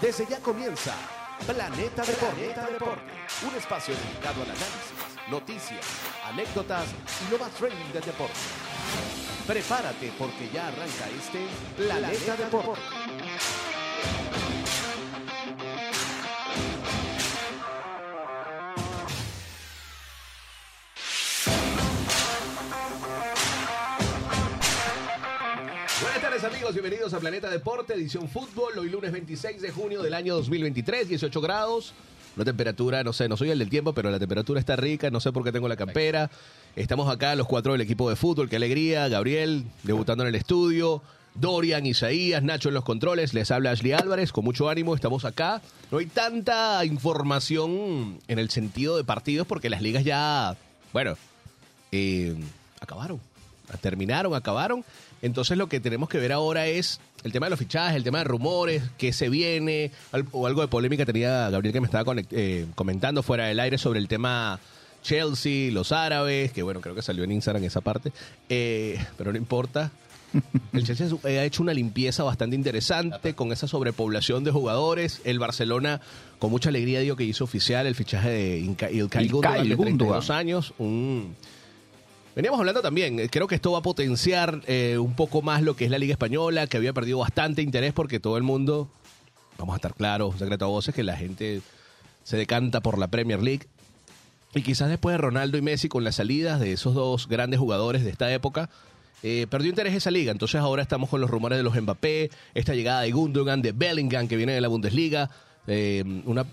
Desde ya comienza Planeta Deporte, un espacio dedicado al análisis, noticias, anécdotas y lo más trending del deporte. Prepárate porque ya arranca este Planeta Deporte. Buenas bienvenidos a Planeta Deporte, edición fútbol, hoy lunes 26 de junio del año 2023, 18 grados, una temperatura, no sé, no soy el del tiempo, pero la temperatura está rica, no sé por qué tengo la campera. Estamos acá los cuatro del equipo de fútbol, qué alegría, Gabriel debutando en el estudio, Dorian, Isaías, Nacho en los controles, les habla Ashley Álvarez, con mucho ánimo estamos acá. No hay tanta información en el sentido de partidos porque las ligas ya, bueno, eh, acabaron, terminaron, acabaron. Entonces lo que tenemos que ver ahora es el tema de los fichajes, el tema de rumores, qué se viene, o algo de polémica tenía Gabriel que me estaba conect- eh, comentando fuera del aire sobre el tema Chelsea, los árabes, que bueno, creo que salió en Instagram esa parte, eh, pero no importa. El Chelsea eh, ha hecho una limpieza bastante interesante con esa sobrepoblación de jugadores. El Barcelona, con mucha alegría, digo que hizo oficial el fichaje de Ilkay Gundogan, de Gundogan. 32 años. Un, Veníamos hablando también, eh, creo que esto va a potenciar eh, un poco más lo que es la Liga Española, que había perdido bastante interés porque todo el mundo, vamos a estar claros, secreto a voces, que la gente se decanta por la Premier League. Y quizás después de Ronaldo y Messi, con las salidas de esos dos grandes jugadores de esta época, eh, perdió interés esa liga. Entonces ahora estamos con los rumores de los Mbappé, esta llegada de Gundogan, de Bellingham, que viene de la Bundesliga. Eh, una,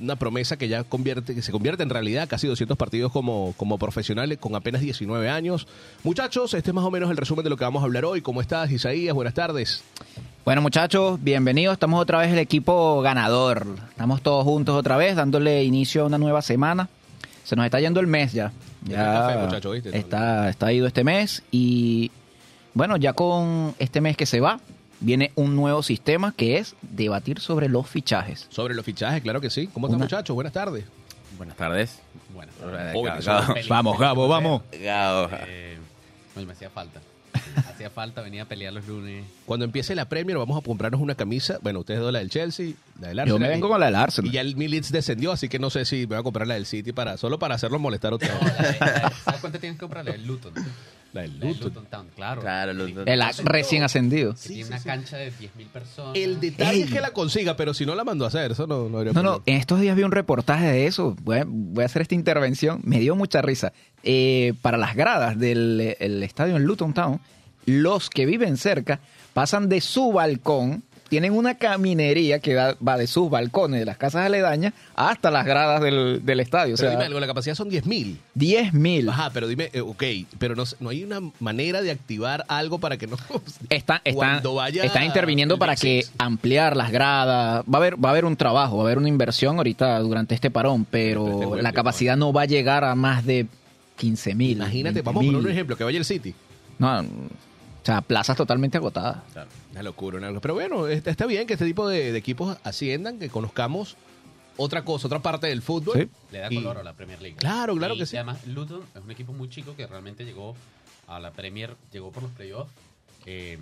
una promesa que ya convierte, que se convierte en realidad, casi 200 partidos como, como profesionales con apenas 19 años. Muchachos, este es más o menos el resumen de lo que vamos a hablar hoy. ¿Cómo estás, Isaías? Buenas tardes. Bueno, muchachos, bienvenidos. Estamos otra vez el equipo ganador. Estamos todos juntos otra vez, dándole inicio a una nueva semana. Se nos está yendo el mes ya. Está, está ido este mes y bueno, ya con este mes que se va, viene un nuevo sistema que es debatir sobre los fichajes. Sobre los fichajes, claro que sí. ¿Cómo están, Una- muchachos? Buenas tardes. Buenas tardes. Buenas Gabo, Vamos, Gabo, vamos. Gabo. Eh, oye, me hacía falta. hacía falta, venía a pelear los lunes. Cuando empiece la Premier vamos a comprarnos una camisa. Bueno, ustedes dos la del Chelsea, la del Yo Arsenal. me vengo con la del Y Arsenal. ya el Militz descendió, así que no sé si me voy a comprar la del City para solo para hacerlo molestar otra No, vez. la de- la de- ¿Sabes cuánto tienes que comprarle? El Luton. La del La Luton. Luton Town, claro. El recién ascendido. que tiene una cancha de 10.000 personas. El detalle es que la consiga, pero si no la mando a hacer, eso no, no habría No, no, problema. en estos días vi un reportaje de eso. Voy a, voy a hacer esta intervención. Me dio mucha risa. Eh, para las gradas del el estadio en Luton Town, los que viven cerca pasan de su balcón, tienen una caminería que va, va de sus balcones de las casas aledañas hasta las gradas del, del estadio. O sea, dime algo, la capacidad son 10.000. 10 mil. Ajá, pero dime, eh, ok, pero no, no hay una manera de activar algo para que no... Están, están, están interviniendo para que ampliar las gradas. Va a haber, va a haber un trabajo, va a haber una inversión ahorita durante este parón, Pero este la capacidad no va a llegar a más de 15 mil. Imagínate, vamos a poner un ejemplo, que vaya el City. No, o sea, plazas totalmente agotadas. Una locura, una locura. Pero bueno, está, está bien que este tipo de, de equipos asciendan, que conozcamos otra cosa, otra parte del fútbol. Sí. Le da Y- color a la Premier League. Claro, claro Y que sí. Además, Luton es un equipo muy chico que realmente llegó a la Premier, llegó por los playoffs. eh,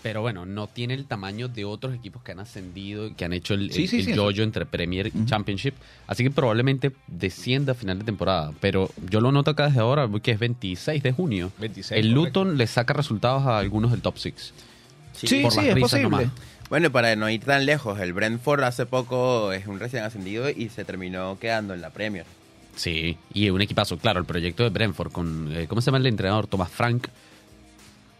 pero bueno, no tiene el tamaño de otros equipos que han ascendido y que han hecho el, Sí, el- sí, el sí, yoyo entre Premier y Championship. Así que probablemente descienda a final de temporada. Pero yo lo noto acá desde ahora, que es 26 de junio. 26, el correcto. Luton le saca resultados a algunos del top 6. Sí, por sí, las es risas posible. nomás. Bueno, para no ir tan lejos, el Brentford hace poco es un recién ascendido y se terminó quedando en la Premier. Sí, y un equipazo. Claro, el proyecto de Brentford con, eh, ¿cómo se llama el entrenador? Tomás Frank.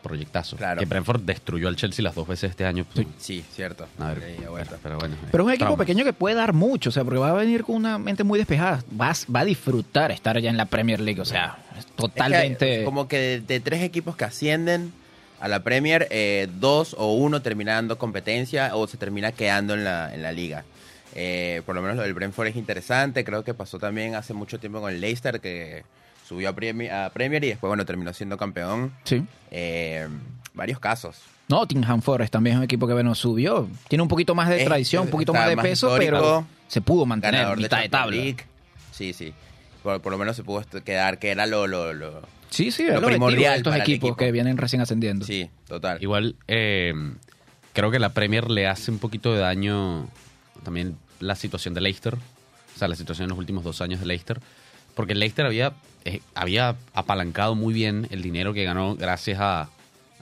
Proyectazo. Claro. Que Brentford destruyó al Chelsea las dos veces este año. Sí, cierto. A ver, vuelta. pero bueno. Pero es un equipo Traumas. pequeño que puede dar mucho, o sea, porque va a venir con una mente muy despejada. Va, a- va a disfrutar estar ya en la Premier League, o sea, es Es que totalmente... como que de, de tres equipos que ascienden a la Premier, eh, dos o uno termina dando competencia o se termina quedando en la, en la liga. Eh, por lo menos lo del Brentford es interesante. Creo que pasó también hace mucho tiempo con el Leicester, que subió a Premier, a Premier y después, bueno, terminó siendo campeón. Sí. Eh, varios casos. Nottingham Forest también es un equipo que bueno, subió. Tiene un poquito más de tradición, un poquito más de más peso, pero se pudo mantener de mitad de, Champions tabla. League. Sí, sí. Por, por lo menos se pudo quedar, que era lo, lo, lo- Sí, sí, Lo es primordial estos para el equipos equipo. que vienen recién ascendiendo. Sí, total. Igual, eh, creo que la Premier le hace un poquito de daño también la situación de Leicester, o sea, la situación en los últimos dos años de Leicester, porque Leicester había, eh, había apalancado muy bien el dinero que ganó gracias a,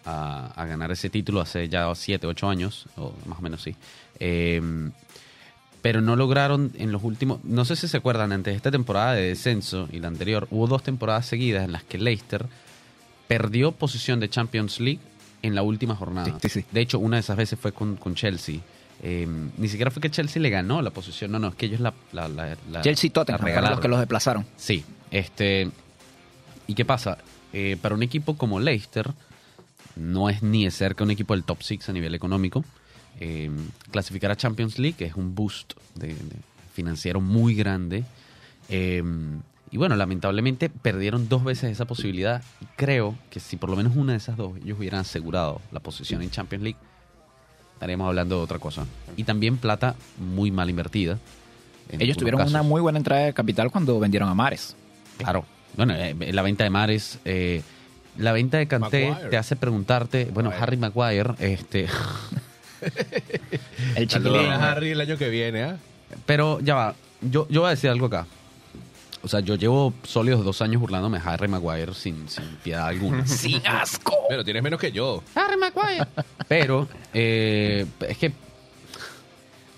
a- a ganar ese título hace ya siete, ocho años, o más o menos sí. Eh, pero no lograron en los últimos, no sé si se acuerdan, antes de esta temporada de descenso y la anterior, hubo dos temporadas seguidas en las que Leicester perdió posición de Champions League en la última jornada. Sí, sí, sí. De hecho, una de esas veces fue con, con Chelsea. Eh, ni siquiera fue que Chelsea le ganó la posición, no, no, es que ellos la... la, la- la- Chelsea y Tottenham los que los desplazaron. Sí, este... ¿Y qué pasa? Eh, para un equipo como Leicester, no es ni de cerca un equipo del top 6 a nivel económico. Eh, clasificar a Champions League es un boost de- de financiero muy grande. Eh, y bueno, lamentablemente perdieron dos veces esa posibilidad. Y creo que si por lo menos una de esas dos ellos hubieran asegurado la posición en Champions League, estaríamos hablando de otra cosa. Y también plata muy mal invertida. Ellos tuvieron casos. una muy buena entrada de capital cuando vendieron a Mares. Claro. Bueno, eh, la venta de Mares, eh, la venta de Kanté Maguire. te hace preguntarte, bueno, Maguire. Harry Maguire, este, El chiquilín. a Harry el año que viene, ¿ah? pero ya va, yo, yo voy a decir algo acá. O sea, yo llevo sólidos dos años burlándome de Harry Maguire sin, sin piedad alguna. Sin asco. Pero tienes menos que yo. Harry Maguire. Pero, eh, es que...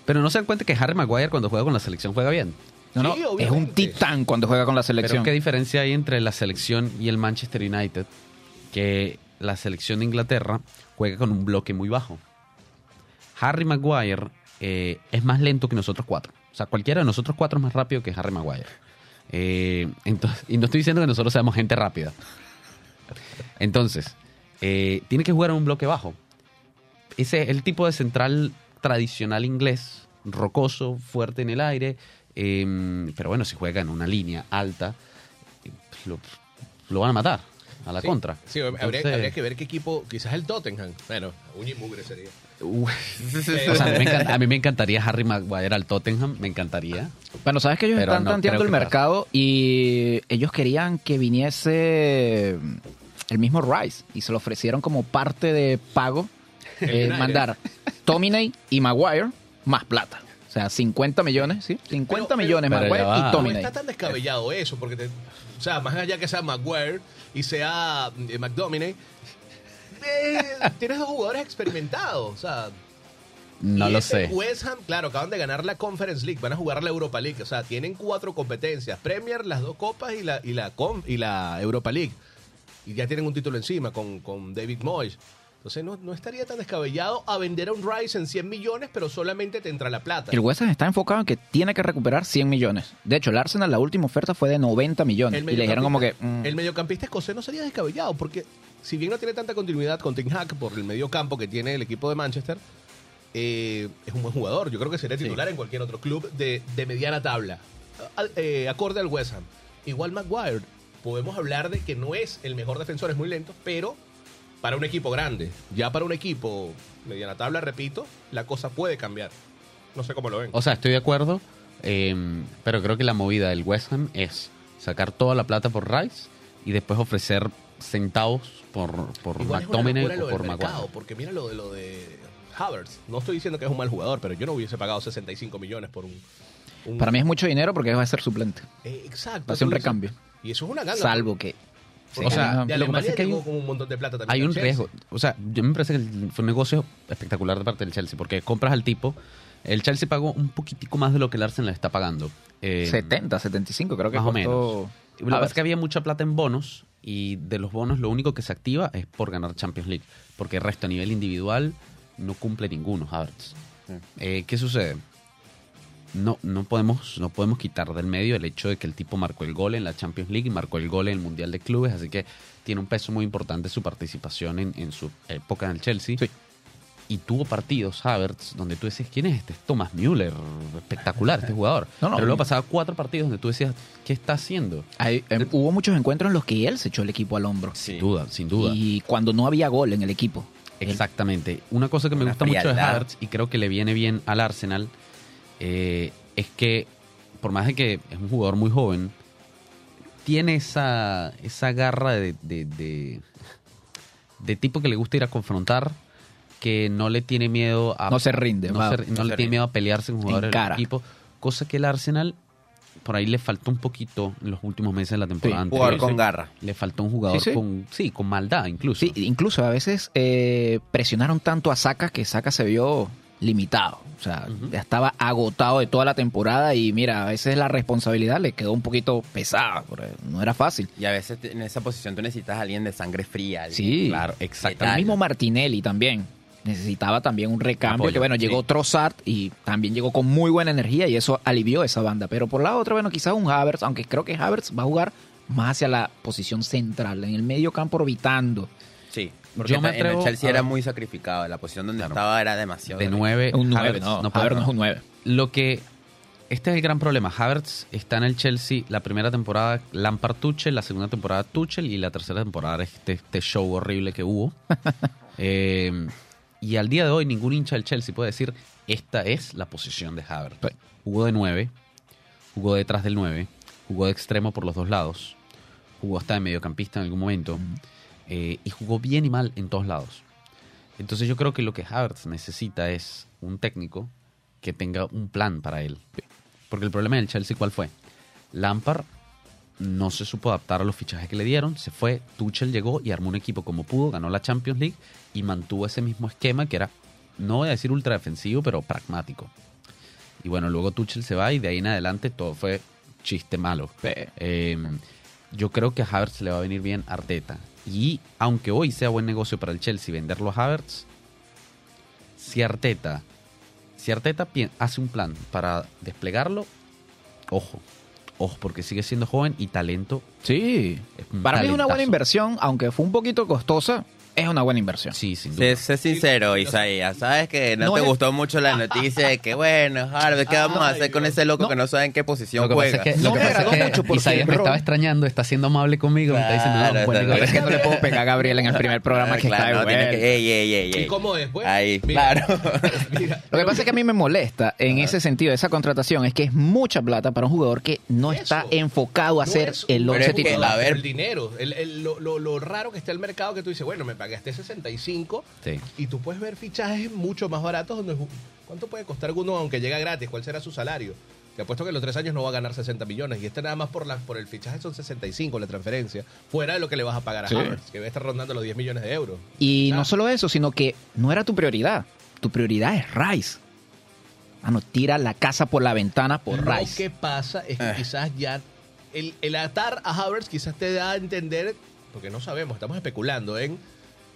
Pero no se dan cuenta que Harry Maguire cuando juega con la selección juega bien. No, no, Sí, es un titán cuando juega con la Pero selección. ¿qué diferencia hay entre la selección y el Manchester United? Que la selección de Inglaterra juega con un bloque muy bajo. Harry Maguire eh, es más lento que nosotros cuatro. O sea, cualquiera de nosotros cuatro es más rápido que Harry Maguire. Eh, entonces, y no estoy diciendo que nosotros seamos gente rápida. Entonces, eh, tiene que jugar en un bloque bajo. Ese es el tipo de central tradicional inglés, rocoso, fuerte en el aire. eh, pero bueno, si juega en una línea alta, lo, lo van a matar a la Sí. contra. Sí, habría, Entonces, habría que ver qué equipo, quizás el Tottenham. Bueno, uña y mugre sería. Uy. O sea, a, mí me encanta- a mí me encantaría Harry Maguire al Tottenham, me encantaría. Bueno, sabes que ellos Pero están no tanteando el mercado y ellos querían que viniese el mismo Rice y se lo ofrecieron como parte de pago eh, mandar Tominey y Maguire más plata. O sea, 50 millones, ¿sí? 50 Pero- pero- millones Pero Maguire y No Tominey. está tan descabellado eso, porque, te- o sea, más allá que sea Maguire y sea eh, McDominay, eh, tienes dos jugadores experimentados, o sea... No lo ese sé. West Ham, claro, acaban de ganar la Conference League, van a jugar la Europa League, o sea, tienen cuatro competencias, Premier, las dos copas y la, y la, y la Europa League. Y ya tienen un título encima con, con David Moyes. Entonces no, no estaría tan descabellado a vender a un Rice en 100 millones, pero solamente te entra la plata. El West Ham está enfocado en que tiene que recuperar 100 millones. De hecho, el Arsenal, la última oferta fue de 90 millones. Y le dijeron como que... mm, El mediocampista escocés no sería descabellado, porque si bien no tiene tanta continuidad con Ten Hag por el mediocampo que tiene el equipo de Manchester, eh, es un buen jugador. Yo creo que sería titular en cualquier otro club de, de mediana tabla, al- eh, acorde al West Ham. Igual Maguire, podemos hablar de que no es el mejor defensor, es muy lento, pero para un equipo grande, ya para un equipo mediana tabla, repito, la cosa puede cambiar. No sé cómo lo ven. O sea, estoy de acuerdo, eh, pero creo que la movida del West Ham es sacar toda la plata por Rice y después ofrecer centavos por, por McTominay o por Maguire. porque mira lo de lo de Havertz. No estoy diciendo que es un mal jugador, pero yo no hubiese pagado 65 millones por un. un- Para mí es mucho dinero porque va a ser suplente. Eh, exacto. Va a ser un recambio. Y eso es una ganga. Salvo que... O sea, de lo que pasa es que hay llegó un- montón de plata también. Hay un Chelsea. riesgo. O sea, yo me parece que fue un negocio espectacular de parte del Chelsea, porque compras al tipo. El Chelsea pagó un poquitico más de lo que el Arsenal está pagando. Eh, 70, 75 creo que más o costó... Lo que pasa es que había mucha plata en bonos y de los bonos lo único que se activa es por ganar Champions League, porque el resto a nivel individual no cumple ninguno, Havertz. Eh, ¿Qué sucede? No, no, podemos, no podemos quitar del medio el hecho de que el tipo marcó el gol en la Champions League y marcó el gol en el Mundial de Clubes, así que tiene un peso muy importante su participación en, en su época en el Chelsea. Sí. Y tuvo partidos, Havertz, donde tú decías, ¿quién es este? Es Thomas Müller, espectacular este jugador. No, no, Pero luego pasaba cuatro partidos donde tú decías, ¿qué está haciendo? Hay- eh, hubo muchos encuentros en los que él se echó el equipo al hombro. Sin duda, sin duda. Y cuando no había gol en el equipo. Exactamente. Una cosa que me gusta mucho de. Havertz y creo que le viene bien al Arsenal eh, es que, por más de que es un jugador muy joven, tiene esa, esa garra de, de, de- de tipo que le gusta ir a confrontar, que no le tiene miedo a... No se rinde, No, va. se- no No le tiene miedo a pelearse con jugadores del equipo. Cosa que el Arsenal, por ahí le faltó un poquito en los últimos meses de la temporada anterior. Jugador con garra. Le faltó un jugador Sí, sí. con... Sí, con maldad incluso. Sí, incluso a veces eh, presionaron tanto a Saka que Saka se vio limitado. O sea, ya estaba agotado de toda la temporada y mira, a veces la responsabilidad le quedó un poquito pesada, no era fácil. Y a veces en esa posición tú necesitas a alguien de sangre fría. alguien- Sí, Claro, El exactamente. mismo Martinelli también necesitaba también un recambio, Apoyo, que bueno, llegó. Trossard y también llegó con muy buena energía y eso alivió esa banda. Pero por la otra, bueno, quizás un Havertz, aunque creo que Havertz va a jugar más hacia la posición central, en el medio campo orbitando. Porque Yo me en el atrevo Chelsea era muy sacrificado. La posición donde Claro. estaba era demasiado. de grande. nueve. Un 9, Havertz no, Havertz no es jugar. un 9. Lo que. Este es el gran problema. Havertz está en el Chelsea la primera temporada Lampard Tuchel, la segunda temporada Tuchel y la tercera temporada este, este show horrible que hubo. Eh, y al día de hoy ningún hincha del Chelsea puede decir esta es la posición de Havertz. Sí. Jugó de 9, jugó detrás del 9, jugó de extremo por los dos lados, jugó hasta de mediocampista en algún momento eh, y jugó bien y mal en todos lados. Entonces yo creo que lo que Havertz necesita es un técnico que tenga un plan para él. Porque el problema del Chelsea, ¿cuál fue? Lampard no se supo adaptar a los fichajes que le dieron, se fue, Tuchel llegó y armó un equipo como pudo, ganó la Champions League y mantuvo ese mismo esquema que era, no voy a decir ultra defensivo, pero pragmático. Y bueno, luego Tuchel se va y de ahí en adelante todo fue chiste malo. Eh, yo creo que a Havertz le va a venir bien Arteta. Y aunque hoy sea buen negocio para el Chelsea venderlo a Havertz, si Arteta, si Arteta hace un plan para desplegarlo, ojo, ojo, porque sigue siendo joven y talento. Sí. Para mí es una buena inversión, aunque fue un poquito costosa, es una buena inversión. Sí, sin duda. Sé, sé sincero, Isaías. Sabes que no, No te es- gustó mucho la noticia de que, bueno, Harvey, ¿qué vamos a hacer con ese loco No. que no sabe en qué posición Lo que pasa juega? es que, No lo que me pasa es que mucho porque Isaías me estaba extrañando, está siendo amable conmigo, me está diciendo, Claro, no, es que no le puedo pegar a Gabriel en el primer programa que Claro, está de no, que, ey, ey, ey, ey. ¿Y cómo es, pues? Ahí, Mira, claro. mira, Lo que pasa es que a mí me molesta en ese sentido, esa contratación, es que es mucha plata para un jugador que no Eso. está enfocado a no ser el un- Pero once es que, titular. a ver- el dinero, lo, raro que está el mercado que tú dices, bueno, me pagaste 65 Sí. y tú puedes ver fichajes mucho más baratos donde ¿cuánto puede costar uno aunque llega gratis? ¿Cuál será su salario? Te apuesto que en los tres años no va a ganar 60 millones y este nada más por la, por el fichaje son 65 la transferencia, fuera de lo que le vas a pagar a Sí. Havertz, que va a estar rondando los 10 millones de euros. Y no solo eso, sino que no era tu prioridad. Tu prioridad es Rice. Ah, no, tira la casa por la ventana por Lo Rice. que pasa es que Ah. quizás ya el, el atar a Havertz quizás te da a entender, porque no sabemos, estamos especulando en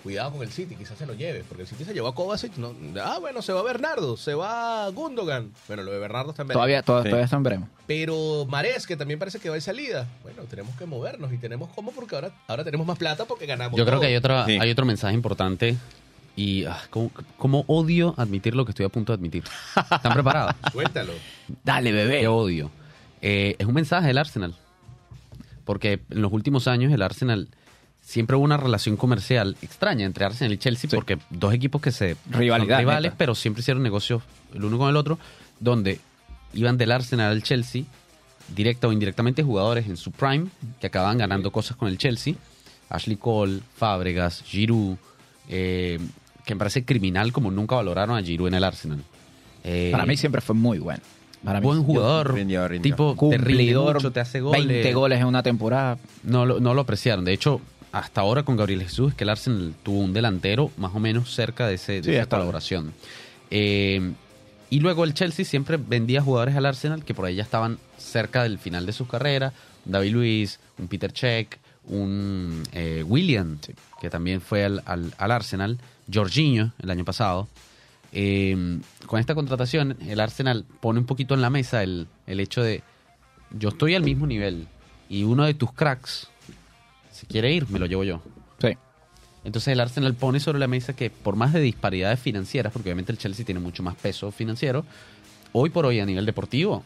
cuidado con el City, quizás se lo lleve, porque el City se llevó a Kovacic, no, ah bueno, se va Bernardo, se va Gundogan, bueno, lo de Bernardo está en veremos. Todavía, todavía, Sí. todavía está en veremos. Pero Mares, que también parece que va de salida, bueno, tenemos que movernos y tenemos cómo porque ahora, ahora tenemos más plata porque ganamos. Yo creo que hay, otra, Sí. hay otro mensaje importante y ah, como, como odio admitir lo que estoy a punto de admitir. ¿Están preparados? Suéltalo. Dale, bebé. Qué odio. Eh, es un mensaje del Arsenal. Porque en los últimos años el Arsenal siempre hubo una relación comercial extraña entre Arsenal y Chelsea, Sí. porque dos equipos que se Rivalidad, rivales, neta. pero siempre hicieron negocios el uno con el otro, donde iban del Arsenal al Chelsea, directa o indirectamente jugadores en su prime, que acababan ganando cosas con el Chelsea. Ashley Cole, Fábregas, Giroud, eh, que me parece criminal como nunca valoraron a Giroud en el Arsenal. Eh, Para mí siempre fue muy bueno. Para mí, buen jugador, Rindió, rindió. tipo te cumplidor, mucho, te hace goles. 20 goles en una temporada. No lo, no lo apreciaron. De hecho, hasta ahora con Gabriel Jesús, es que el Arsenal tuvo un delantero más o menos cerca de, ese, de Sí, esa colaboración. Eh, y luego el Chelsea siempre vendía jugadores al Arsenal que por ahí ya estaban cerca del final de su carrera. Un David Luis, un Peter Cech, un eh, William, que también fue al, al- al Arsenal. Jorginho, el año pasado. Eh, con esta contratación, el Arsenal pone un poquito en la mesa el, el hecho de yo estoy al mismo nivel y uno de tus cracks si quiere ir, me lo llevo yo. Sí. Entonces el Arsenal pone sobre la mesa que por más de disparidades financieras, porque obviamente el Chelsea tiene mucho más peso financiero, hoy por hoy a nivel deportivo,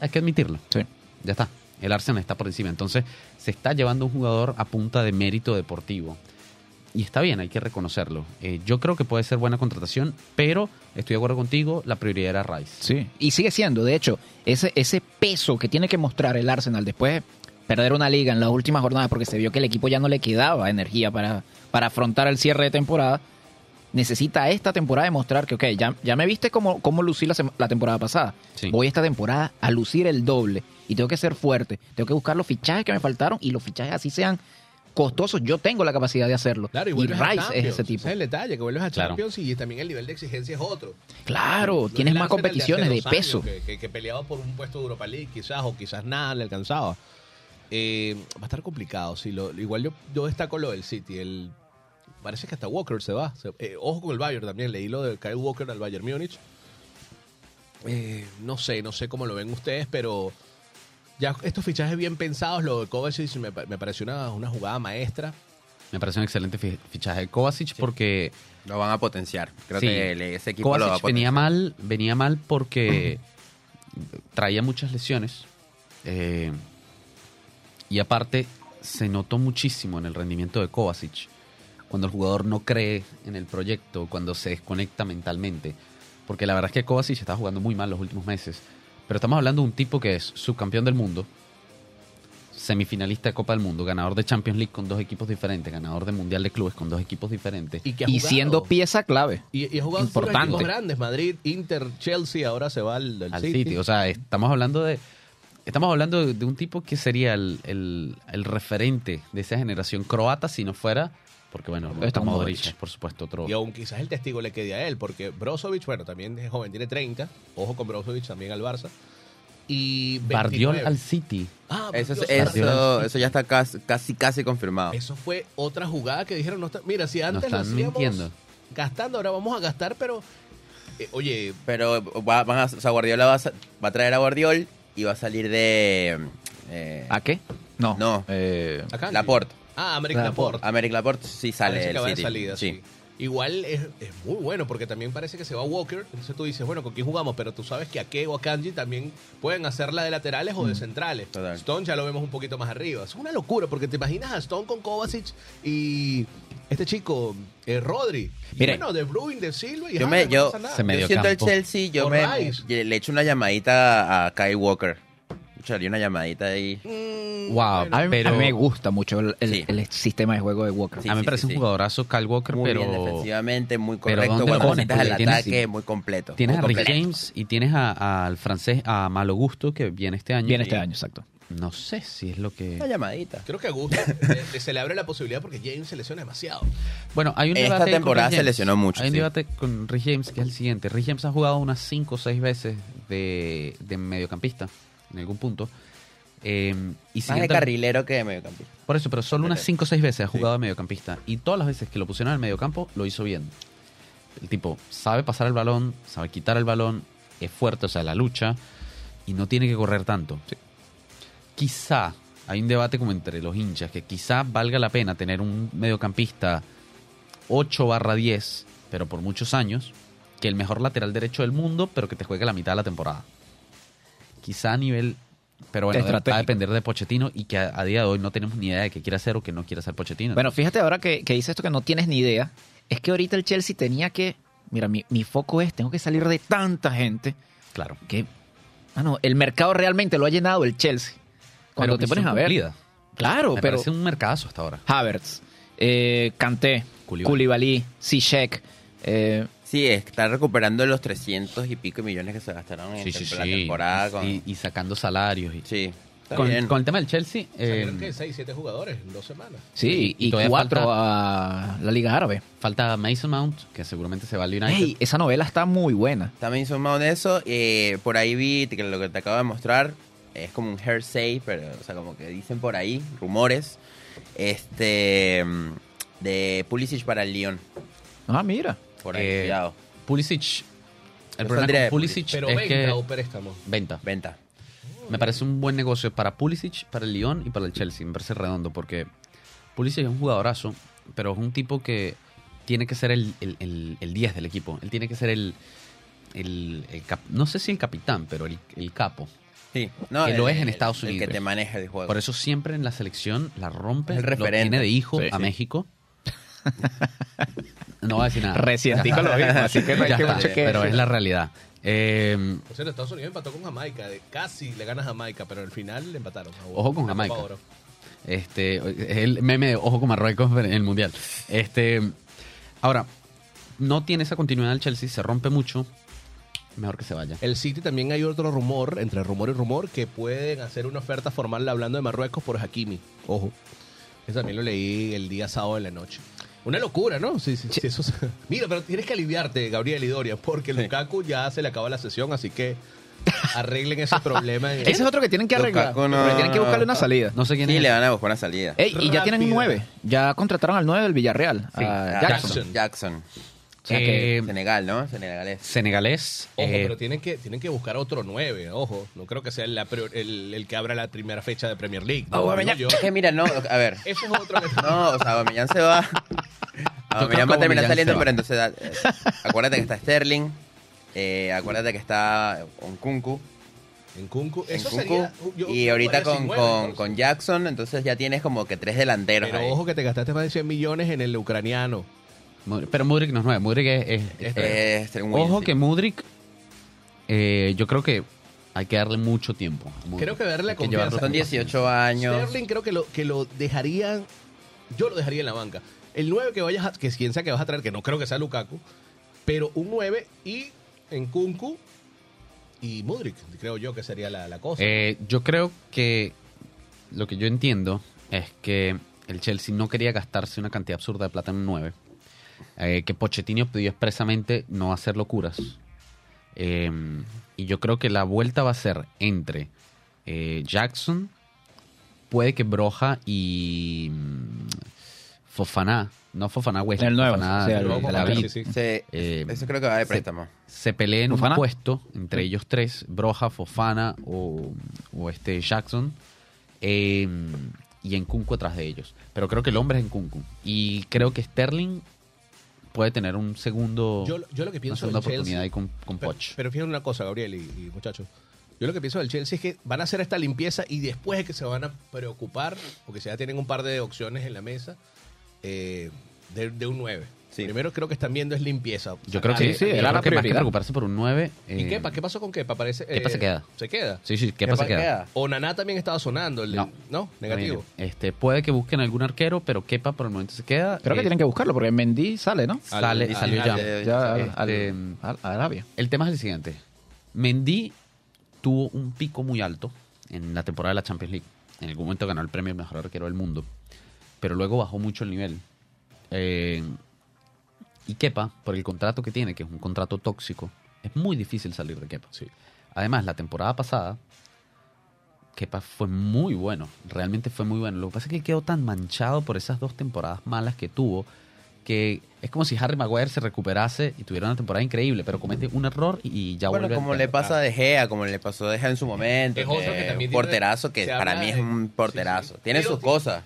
hay que admitirlo. Sí. Ya está. El Arsenal está por encima. Entonces se está llevando un jugador a punta de mérito deportivo. Y está bien, hay que reconocerlo. Eh, yo creo que puede ser buena contratación, pero estoy de acuerdo contigo, la prioridad era Rice. Sí. Y sigue siendo, de hecho, ese, ese peso que tiene que mostrar el Arsenal después de perder una liga en las últimas jornadas porque se vio que el equipo ya no le quedaba energía para, para afrontar el cierre de temporada, necesita esta temporada demostrar que, ok, ya, ya me viste cómo, cómo lucí la, la temporada pasada. Sí. Voy esta temporada a lucir el doble y tengo que ser fuerte. Tengo que buscar los fichajes que me faltaron y los fichajes así sean costosos. Yo tengo la capacidad de hacerlo. Claro, y, y Rice es ese tipo. Ese es el detalle, que vuelves a Claro. Champions y también el nivel de exigencia es otro. Claro, No tienes más de competiciones de peso. Que, que- que peleaba por un puesto de Europa League, quizás, o quizás nada le alcanzaba. Eh, va a estar complicado. Sí, lo, igual yo, yo destaco lo del City. El, parece que hasta Walker se va. Se- eh, ojo con el Bayern también. Leí lo de Kyle Walker al Bayern Múnich. Eh, no sé, no sé cómo lo ven ustedes, pero ya estos fichajes bien pensados, lo de Kovacic me, pa- me pareció una, una jugada maestra. Me parece un excelente fi- fichaje de Kovacic porque Lo van a potenciar. Creo Sí. que ese equipo lo va a venía mal, venía mal porque traía muchas lesiones. eh, y aparte, se notó muchísimo en el rendimiento de Kovacic. Cuando el jugador no cree en el proyecto, cuando se desconecta mentalmente. Porque la verdad es que Kovacic está jugando muy mal los últimos meses. Pero estamos hablando de un tipo que es subcampeón del mundo, semifinalista de Copa del Mundo, ganador de Champions League con dos equipos diferentes, ganador de Mundial de Clubes con dos equipos diferentes. Y, que ha Y jugado- siendo pieza clave. Y, y ha jugado Importante. equipos grandes, Madrid, Inter, Chelsea, ahora se va al, al al City. City. O sea, estamos hablando de estamos hablando de, un tipo que sería el, el- el referente de esa generación croata si no fuera, porque bueno, Está está Modric, por supuesto otro. Y aún quizás el testigo le quede a él, porque Brozovic, bueno, también es joven, tiene 30. Ojo con Brozovic también al Barça. Y 29. Bardiol al City. Ah, Eso, es- eso, eso ya está casi, casi, casi confirmado. Eso fue otra jugada que dijeron, no está- mira, si antes lo están hacíamos mintiendo. gastando, ahora vamos a gastar, pero... eh, oye, Pero va, van a, o sea, Guardiola va a, sa- va a traer a Guardiol y va a salir de... eh, ¿A qué? No. No. Eh, acá... Laporte. Ah, América Laporte. América Laporte sí sale de City. salida, sí. Igual es, es muy bueno porque también parece que se va Walker. Entonces tú dices, bueno, ¿con quién jugamos? Pero tú sabes que Ake o Akanji también pueden hacerla de laterales o de centrales. Total. Stone ya lo vemos un poquito más arriba. Es una locura porque te imaginas a Stone con Kovacic y este chico, eh, Rodri. Y Mire. bueno, de Bruin, de Silva y Yo, me, yo. Se me- yo siento el. Chelsea, yo me, le echo una llamadita a Kyle Walker. Echaría una llamadita ahí. Mm, Wow, bueno, a, mí, pero- a mí me gusta mucho el, el- Sí. el sistema de juego de Walker. Sí, a mí me sí, parece sí, un sí. jugadorazo Kyle Walker, Muy pero bien defensivamente, muy pero correcto. ¿dónde lo Cuando pones? ataque, muy completo. tienes muy a Rick. James y tienes a- al francés a Malo Gusto que viene este año. Viene Y este año, exacto. No sé si es lo que Una llamadita. Creo que a Gusto se le abre la posibilidad porque James se lesiona demasiado. Bueno, hay un Esta debate con temporada Rick se lesionó mucho, Hay un sí. debate con Rick James que es el siguiente. Rick James ha jugado unas 5 o 6 veces de, de mediocampista en algún punto. Eh, y Más de carrilero que de mediocampista. Por eso, pero solo unas Ok. 5 o 6 veces ha jugado de mediocampista. Y todas las veces que lo pusieron al mediocampo, lo hizo bien. El tipo sabe pasar el balón, sabe quitar el balón, es fuerte, o sea, la lucha, y no tiene que correr tanto. Quizá, hay un debate como entre los hinchas, que quizá valga la pena tener un mediocampista 8 barra 10, pero por muchos años, que el mejor lateral derecho del mundo, pero que te juegue la mitad de la temporada. Quizá a nivel... Pero bueno, va a depender de Pochettino y que a, a día de hoy no tenemos ni idea de qué quiere hacer o qué no quiere hacer Pochettino. Bueno, fíjate ahora que, que dice esto que no tienes ni idea. Es que ahorita el Chelsea tenía que. Mira, mi, mi foco es: tengo que salir de tanta gente claro. que. Ah, no, el mercado realmente lo ha llenado el Chelsea. Cuando Pero te pones a ver. cumplida. Claro, Me pero. parece un mercadazo hasta ahora. Havertz, eh, Kanté, Koulibaly. Ziyech, eh, Sí, está recuperando los 300 y pico millones que se gastaron en Sí, sí, la sí. temporada. Con... Y, y sacando salarios. Y, Sí, está con, bien. con el tema del Chelsea, eh, Salieron que 6, 7 jugadores en dos semanas. sí, y y, todavía cuatro falta- a la Liga Árabe. falta Mason Mount, que seguramente se va al United. Ey, esa novela está muy buena. También sumado de eso, eh, por ahí vi que lo que te acabo de mostrar es como un hearsay, pero, o sea, como que dicen por ahí, rumores, este, de Pulisic para el Lyon. Ah, mira. Por ahí, Eh, cuidado. Pulisic. El Yo problema con de Pulisic Pero es venta que... o préstamo. Venta. Venta. Me parece un buen negocio para Pulisic, para el Lyon y para el Chelsea. Me parece redondo porque Pulisic es un jugadorazo, pero es un tipo que tiene que ser el, el, el- el 10 del equipo. Él tiene que ser el... el, el cap- no sé si el capitán, pero el, el capo. Sí, no, Que el- lo es en el- Estados El Unidos. que te maneja el juego. Por eso siempre en la selección la rompe. El lo referente. tiene de hijo Sí, a sí. México. no voy a decir nada. Recientico lo mismo, así que no hay Ya que está, mucho que pero es la realidad. Eh, Por cierto, Estados Unidos empató con Jamaica. casi le gana a Jamaica, pero al final le empataron. Ojo con Jamaica. Este, es el meme de ojo con Marruecos en el Mundial. Este, ahora, no tiene esa continuidad el Chelsea, se rompe mucho. Mejor que se vaya. El City también hay otro rumor, entre rumor y rumor, que pueden hacer una oferta formal hablando de Marruecos por Hakimi. Ojo. Eso también lo leí el día sábado en la noche. Una locura, ¿no? Sí, sí, sí, eso es- Mira, pero tienes que aliviarte, Gabriel y Doria, porque Lukaku ya se le acaba la sesión, así que arreglen ese problema. Ese es otro que tienen que arreglar. Lukaku no- tienen que buscarle una salida. No sé quién Sí, es. le van a buscar una salida. Ey, y ya tienen un Rápida. 9. Ya contrataron al 9 del Villarreal. Sí. a Ah, Jackson. Jackson. Jackson. O sea que- Eh, Senegal, ¿no? Senegalés. Senegalés. Ojo, eh, pero tienen que, tienen que buscar otro 9, ojo. No creo que sea el, el que abra la primera fecha de Premier League. No, yo. Es que mira, no, a ver. Ese es otro que No, o sea, Aubameyang se va. Aubameyang va a terminar saliendo, pero entonces eh, acuérdate que está Sterling, eh, acuérdate que está Onkunku, En Kunku. Eso Nkunku, sería, yo- y ahorita con, con, con Jackson, entonces ya tienes como que tres delanteros Pero ahí. ojo que te gastaste más de 100 millones en el ucraniano. Pero Mudrik no es nueve. Mudrik es. es- es- Sterling ojo que Mudrik. eh, yo creo que hay que darle mucho tiempo. a. Creo que darle Hay que confianza. Son con 18 años. Sterling creo que lo, que lo dejarían. Yo lo dejaría en la banca. El 9 que vayas a, que quien sea que vas a traer, que no creo que sea Lukaku, pero un 9 y en Kunku y Mudrik, creo yo que sería la, la cosa. Eh, yo creo que lo que yo entiendo es que el Chelsea no quería gastarse una cantidad absurda de plata en un 9. Eh, que Pochettino pidió expresamente no hacer locuras. Eh, y yo creo que la vuelta va a ser entre eh, Jackson, puede que Broja y mm, Fofana, no Fofana West, El nuevo, sí, el- David, sí, sí. Se- Eh, eso creo que va de se- préstamo. se peleen un puesto entre ellos tres, Broja, Fofana o, o este Jackson, eh, y en Kunku atrás de ellos. Pero creo que el hombre es en Kunku. Y creo que Sterling puede tener un segundo, yo, yo lo que una pienso segunda del Chelsea, oportunidad ahí con, con pero, Poch. pero fíjense una cosa, Gabriel y, y muchachos. Yo lo que pienso del Chelsea es que van a hacer esta limpieza y después es que se van a preocupar, porque si ya tienen un par de opciones en la mesa, eh, de, de un 9. Sí. Primero creo que están viendo es limpieza. Yo creo Sacar- que, sí, yo era la que más que preocuparse por un 9. ¿Y eh, Kepa? ¿Qué pasó con Kepa? Parece, Kepa se queda. Se queda. Sí, sí, Kepa se queda. O Naná también estaba sonando. El No. no. negativo. Este, puede que busquen algún arquero, pero Kepa por el momento se queda. Creo que Eh, tienen que buscarlo porque Mendy sale, ¿no? Sale, Al- salió al- ya. Ya Este, al- a Arabia. El tema es el siguiente. Mendy tuvo un pico muy alto en la temporada de la Champions League. En algún momento ganó el premio mejor arquero del mundo. Pero luego bajó mucho el nivel. Eh, y Kepa, por el contrato que tiene, que es un contrato tóxico, es muy difícil salir de Kepa. Sí. Además, la temporada pasada, Kepa fue muy bueno. Realmente fue muy bueno. Lo que pasa es que quedó tan manchado por esas dos temporadas malas que tuvo que es como si Harry Maguire se recuperase y tuviera una temporada increíble, pero comete un error y ya Bueno, vuelve. como a- le pasa a De Gea, como le pasó a De Gea en su momento. Es otro que que también un porterazo que para mí es un porterazo. sí, sí. Tiene Pero sus cosas.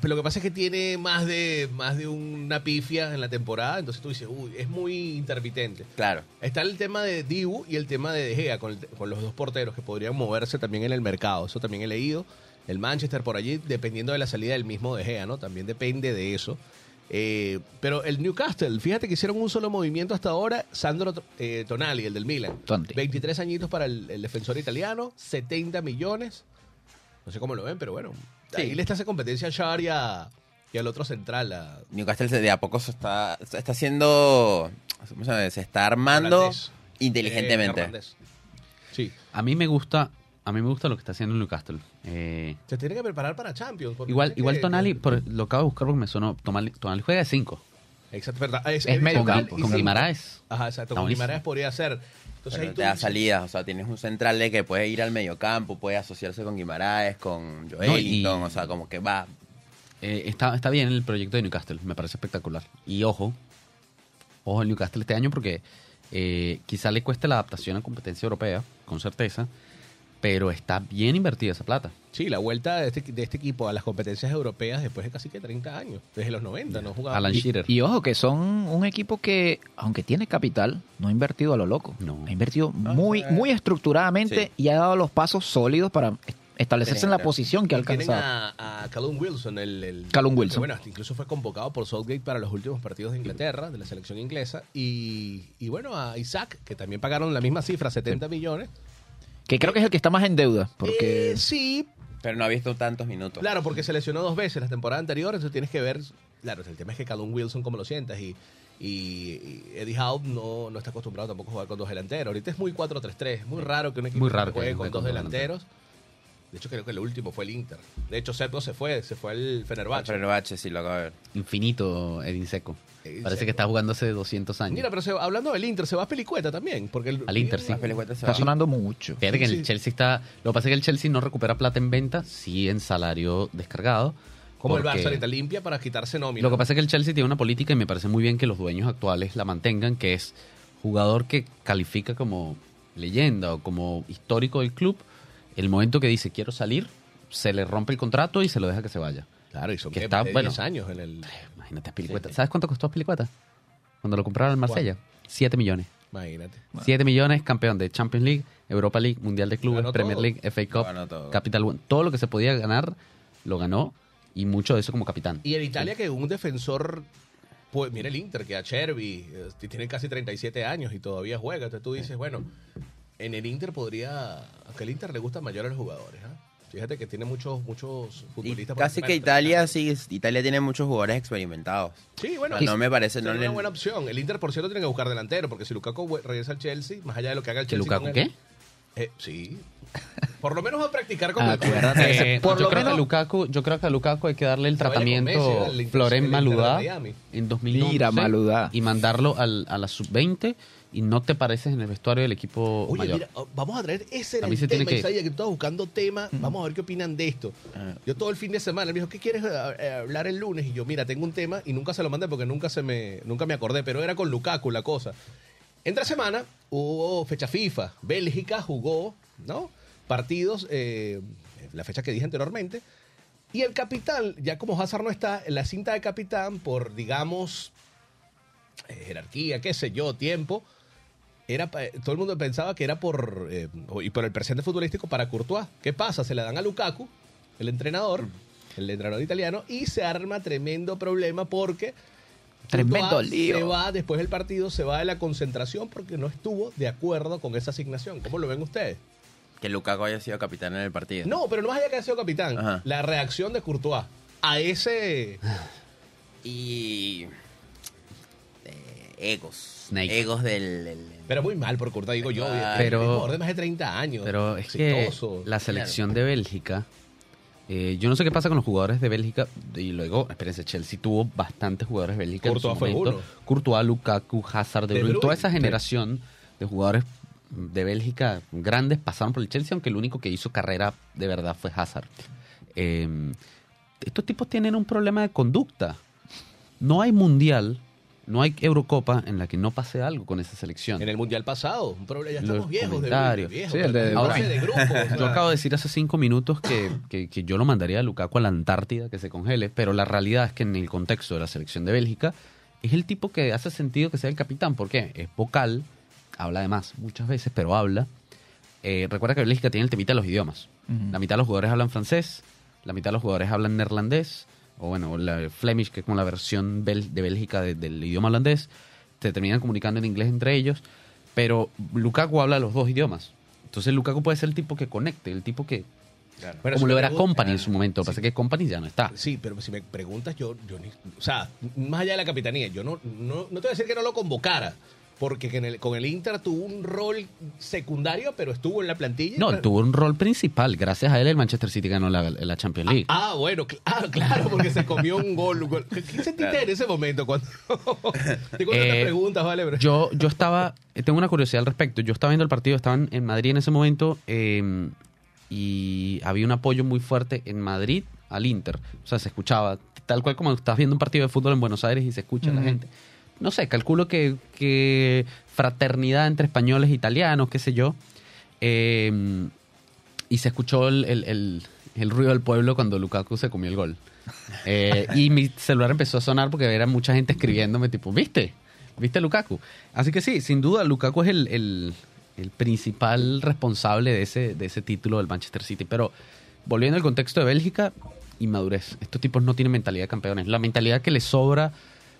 Pero lo que pasa es que tiene más de, más de una pifia en la temporada, entonces tú dices, uy, es muy intermitente. Claro. Está el tema de Dibu y el tema de De Gea, con, el- con los dos porteros que podrían moverse también en el mercado. Eso también he leído. El Manchester por allí, dependiendo de la salida del mismo De Gea, ¿no? También depende de eso. Eh, pero el Newcastle, fíjate que hicieron un solo movimiento hasta ahora. Sandro eh, Tonali, el del Milan. Tonti. 23 añitos para el, el defensor italiano, 70 millones. No sé cómo lo ven, pero bueno. Sí. Ahí le está hace competencia a Shar y, a- y al otro central. A, Newcastle de a poco se está, se está haciendo. ¿cómo se llama? Se está armando inteligentemente. Eh, sí. A mí me gusta, a mí me gusta lo que está haciendo Newcastle. Eh, Se tiene que preparar para Champions. igual, igual que- Tonali, por- lo acabo de buscar porque me sonó. Tonali, Tonali juega de 5. Exacto, verdad. Es, Es medio campo. Con. Guimaraes. Ajá, exacto. Está Con buenísimo. Guimaraes podría ser. Entonces Pero ahí te da dices- salidas, o sea, tienes un central de que puede ir al mediocampo, puede asociarse con Guimaraes, con No, y- Joelinton, o sea, como que va. Eh, está, está bien el proyecto de Newcastle, me parece espectacular. Y ojo, ojo el Newcastle este año porque eh, quizá le cueste la adaptación a competencia europea, con certeza, pero está bien invertida esa plata. Sí, la vuelta de este, de este equipo a las competencias europeas después de casi que 30 años. Desde los 90 no jugaba. Alan Y- Shearer. Y ojo, que son un equipo que, aunque tiene capital, no ha invertido a lo loco. No. Ha invertido muy, eh, muy estructuradamente sí. y ha dado los pasos sólidos para est- establecerse en la posición que alcanzado. a, a Callum Wilson, el, el- Callum Wilson. bueno, incluso fue convocado por Southgate para los últimos partidos de Inglaterra, de la selección inglesa. Y, y bueno, a Isaac, que también pagaron la misma cifra, 70 millones. Que creo que es el que está más en deuda. Porque Eh, sí, Pero no ha visto tantos minutos. Claro, porque se lesionó dos veces la temporada anterior, entonces tienes que ver. Claro, el tema es que Callum Wilson, como lo sientas, y, y, Eddie Howe no, no está acostumbrado tampoco a jugar con dos delanteros. Ahorita es muy 4-3-3, es muy raro que un equipo Muy raro que juegue con con dos dos delanteros. De hecho, creo que el último fue el Inter. De hecho, Seto se fue, se fue al Fenerbahce. Fenerbahce, sí, lo acabo de ver. Infinito Edin Seco. Parece que está jugando hace 200 años. Mira, pero se- hablando del Inter, se va a Pelicueta también. Porque el, Al Inter, sí. Está va. sonando mucho. Fíjate que Sí, el. Chelsea está. Lo que pasa es que el Chelsea no recupera plata en venta, sí en salario descargado. Como el Barça ahorita limpia para quitarse nómina. Lo que pasa es que el Chelsea tiene una política y me parece muy bien que los dueños actuales la mantengan, que es jugador que califica como leyenda o como histórico del club. El momento que dice quiero salir, se le rompe el contrato y se lo deja que se vaya. Claro, y son que está, bueno. 10 años en el. Imagínate, Pilicueta. Sí. ¿Sabes cuánto costó Pilicueta? Cuando lo compraron al Marsella. 7 millones. Imagínate. 7 millones, campeón de Champions League, Europa League, Mundial de Clubes, Premier todo. League, FA Cup, todo. Capital One. Todo lo que se podía ganar, lo ganó. Y mucho de eso como capitán. Y en Italia que un defensor, pues mira el Inter, que a Chervi, eh, tiene casi 37 años y todavía juega. Entonces tú dices, bueno, en el Inter podría, aunque el Inter le gusta mayor a los jugadores. ¿ah? Fíjate que tiene muchos muchos futbolistas. casi que Italia, 30. sí, Italia tiene muchos jugadores experimentados. Sí, bueno. no me parece, no es una le- buena opción. El Inter, por cierto, tiene que buscar delantero, porque si Lukaku regresa al Chelsea, más allá de lo que haga el ¿Que Chelsea. Lukaku qué? eh, sí. Por lo menos va a practicar con Acuérdate. Eh, Por yo, lo creo que a menos- Lukaku, yo creo que a Lukaku hay que darle el Messi, tratamiento Inter- Florent Maludá en 2011 Mira, Maludá. y mandarlo al- a la sub-20 y no te pareces en el vestuario del equipo Oye, mayor. mira, oh, vamos a traer ese era A mí el se tiene tema, que- Isaías, que tú estabas buscando tema. Vamos a ver qué opinan de esto. Ah. Yo todo el fin de semana él me dijo, ¿qué quieres eh, eh, hablar el lunes? Y yo, mira, tengo un tema y nunca se lo mandé porque nunca se me nunca me acordé, pero era con Lukaku la cosa. Entre semana hubo fecha FIFA. Bélgica jugó, ¿no? Partidos, eh, la fecha que dije anteriormente. Y el capitán, ya como Hazard no está, en la cinta de capitán, por, digamos, eh, jerarquía, qué sé yo, tiempo, era pa- todo el mundo pensaba que era por eh, y por el presente futbolístico para Courtois. ¿Qué pasa? Se le dan a Lukaku, el entrenador, el entrenador italiano, y se arma tremendo problema porque Tremendo Courtois lío. se va después del partido, se va de la concentración porque no estuvo de acuerdo con esa asignación. ¿Cómo lo ven ustedes? Que Lukaku haya sido capitán en el partido. No, pero no más allá que haya sido capitán, Ajá. la reacción de Courtois a ese Y. egos. Snake. Egos del. del- pero muy mal por Courtois, digo yo, Ah, pero de más de 30 años. Pero es que exitoso. la selección de Bélgica, eh, yo no sé qué pasa con los jugadores de Bélgica, y luego, espérense, Chelsea tuvo bastantes jugadores de Bélgica. en Courtois su fue momento. uno. Courtois, Lukaku, Hazard, De De Bruyne, toda esa generación de jugadores de Bélgica grandes pasaron por el Chelsea, aunque el único que hizo carrera de verdad fue Hazard. Eh, estos tipos tienen un problema de conducta. No hay mundial, no hay Eurocopa en la que no pase algo con esa selección. En el mundial pasado, un problema, ya Los estamos viejos de viejos, Sí, el de pero Ahora- fase de grupos, o sea, Yo acabo de decir hace cinco minutos que, que- que yo lo mandaría a Lukaku a la Antártida, que se congele, pero la realidad es que en el contexto de la selección de Bélgica es el tipo que hace sentido que sea el capitán. ¿Por qué? Es vocal, habla además muchas veces, pero habla. Eh, recuerda que Bélgica tiene el temita de los idiomas. La mitad de los jugadores hablan francés, la mitad de los jugadores hablan neerlandés, o bueno, la Flemish, que es como la versión bel- de Bélgica de- del idioma holandés. Se terminan comunicando en inglés entre ellos, pero Lukaku habla los dos idiomas. Entonces Lukaku puede ser el tipo que conecte, el tipo que... Pero como si lo era Company en su momento. Sí. pasa que Company ya no está. Sí, pero si me preguntas, yo, yo ni, o sea, más allá de la capitanía, yo no, no, no te voy a decir que no lo convocara, porque que en el- con el Inter tuvo un rol secundario, pero estuvo en la plantilla. No, tuvo un rol principal. Gracias a él el Manchester City ganó la, la Champions League. Ah, bueno, cl- ah, claro, porque se comió un gol. un gol. ¿Qué sentiste Claro. en ese momento? Cuando te cuento Eh, las preguntas, ¿vale? Bro? Yo, yo estaba, eh, tengo una curiosidad al respecto. Yo estaba viendo el partido, estaban en Madrid en ese momento eh, y había un apoyo muy fuerte en Madrid al Inter. O sea, se escuchaba, tal cual como estás viendo un partido de fútbol en Buenos Aires y se escucha la gente. No sé, calculo que, que fraternidad entre españoles e italianos, qué sé yo. Eh, y se escuchó el, el- el- el ruido del pueblo cuando Lukaku se comió el gol. Eh, y mi celular empezó a sonar porque era mucha gente escribiéndome tipo, ¿viste? ¿Viste a Lukaku? Así que sí, sin duda Lukaku es el, el- el principal responsable de ese, de ese título del Manchester City. Pero volviendo al contexto de Bélgica, inmadurez. Estos tipos no tienen mentalidad de campeones. La mentalidad que les sobra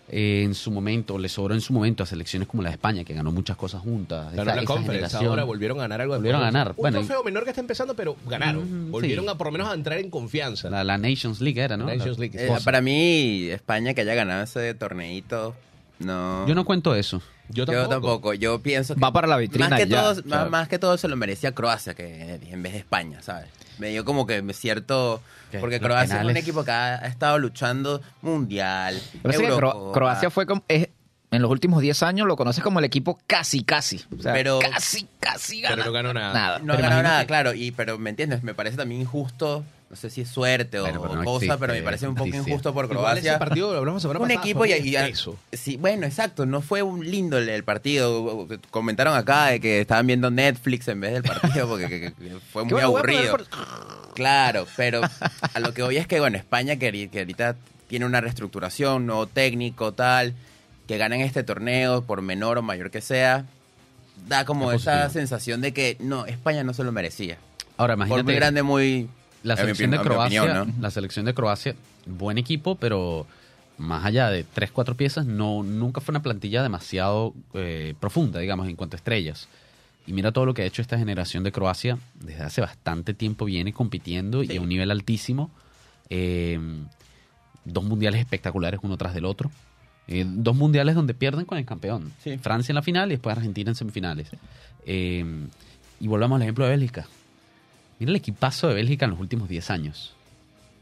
eh, en su momento, le sobró en su momento a selecciones como la de España, que ganó muchas cosas juntas. Esa- la esa generación. ahora volvieron a ganar algo. de Volvieron a ganar. Un Bueno, y- trofeo menor que está empezando, pero ganaron. Mm, volvieron sí. a por lo menos a entrar en confianza. La, la Nations League era, ¿no? Nations League. Eh, para mí, España que haya ganado ese torneito, no. Yo no cuento eso. Yo Yo tampoco. tampoco. Yo pienso que. Va para la vitrina Más que, ya, todo, más que todo se lo merecía Croacia que en vez de España, ¿sabes? Me dio como que cierto. Que Porque Croacia es un equipo que ha, ha estado luchando mundial. Pero Cro-. Croacia fue como, es- en los últimos 10 años lo conoces como el equipo casi, casi. O sea, Pero- casi, casi gana. Pero no ganó nada. Nada. No ha Pero ganado imagínate- nada, claro. Y, pero, ¿me entiendes? Me parece también injusto. No sé si es suerte o, Bueno, pero no o cosa, existe pero me parece un poco injusto por Igual Croacia. ese partido, lo hablamos un pasada, equipo y, espeso. sí, bueno, exacto, no fue un lindo el, el partido. Comentaron acá de que estaban viendo Netflix en vez del partido porque que- que- fue muy bueno, aburrido. Claro, pero a lo que voy es que bueno, España que, ahori- que ahorita tiene una reestructuración, nuevo técnico, tal, que ganen este torneo por menor o mayor que sea, da como Es esa positivo. sensación de que no, España no se lo merecía. Ahora, Por imagínate. muy grande, muy la mi selección de Croacia, opinión, ¿no? la selección de Croacia, buen equipo, pero más allá de tres, cuatro piezas, no, nunca fue una plantilla demasiado eh, profunda, digamos, en cuanto a estrellas. Y mira todo lo que ha hecho esta generación de Croacia, desde hace bastante tiempo viene compitiendo y a un nivel altísimo. Eh, dos mundiales espectaculares uno tras del otro. Eh, dos mundiales donde pierden con el campeón. Sí. Francia en la final y después Argentina en semifinales. Eh, y volvamos al ejemplo de Bélgica. Mira el equipazo de Bélgica en los últimos 10 años.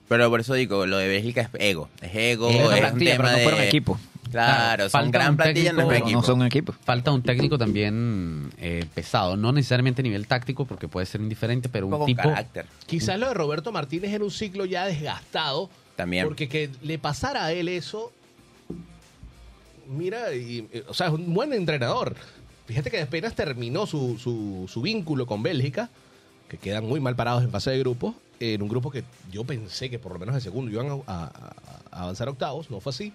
Pero por eso digo, lo de Bélgica es ego. Es ego, Es es un plantilla, tema pero no de... equipo. Claro, Claro, son falta gran un plantilla, no técnico, un equipo. No son un equipo. Falta un técnico también eh, pesado, no necesariamente a nivel táctico porque puede ser indiferente, pero un un, tipo... carácter. Quizás lo de Roberto Martínez era un ciclo ya desgastado. También. Porque que le pasara a él eso. Mira, y, eh, o sea, es un buen entrenador. Fíjate que apenas terminó su, su, su vínculo con Bélgica, que quedan muy mal parados en fase de grupos, en un grupo que yo pensé que por lo menos de segundo iban a, a- a avanzar a octavos, no fue así.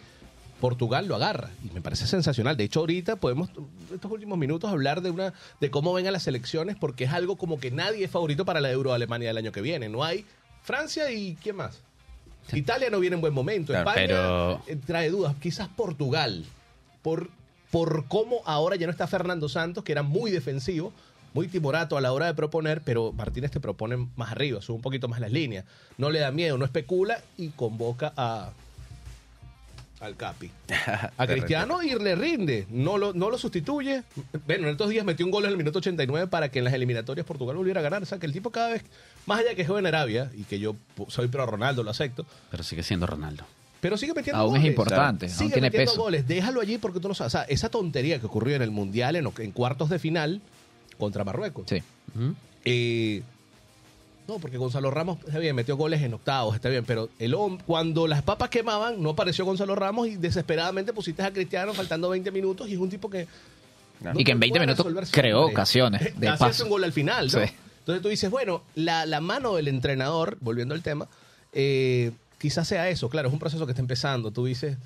Portugal lo agarra y me parece sensacional. De hecho, ahorita podemos, en estos últimos minutos, hablar de una de cómo ven a las elecciones, porque es algo como que nadie es favorito para la Euro Alemania del año que viene. No hay Francia y ¿quién más? Italia no viene en buen momento. Claro, España pero- eh, trae dudas. Quizás Portugal, por, por cómo ahora ya no está Fernando Santos, que era muy defensivo, muy timorato a la hora de proponer, pero Martínez te propone más arriba, sube un poquito más las líneas. No le da miedo, no especula y convoca a al Capi. A Cristiano y le rinde, no lo, no lo sustituye. Bueno, en estos días metió un gol en el minuto 89 para que en las eliminatorias Portugal volviera a ganar. O sea, que el tipo cada vez, más allá que juega en Arabia, y que yo soy pro Ronaldo, lo acepto, Pero sigue siendo Ronaldo. pero sigue metiendo Aún es goles. importante, Sigue aún tiene metiendo peso. goles. Déjalo allí porque tú no sabes. O sea, esa tontería que ocurrió en el Mundial, en, en cuartos de final, contra Marruecos. Sí. Eh, no, porque Gonzalo Ramos, está bien, metió goles en octavos, está bien, pero el cuando las papas quemaban, no apareció Gonzalo Ramos y desesperadamente pusiste a Cristiano faltando 20 minutos y es un tipo que... No. Y que en 20 puede minutos creó ocasiones de Casi hace paso. un gol al final, ¿no? Sí. Entonces tú dices, bueno, la, la mano del entrenador, volviendo al tema, eh, quizás sea eso, claro, es un proceso que está empezando. Tú dices,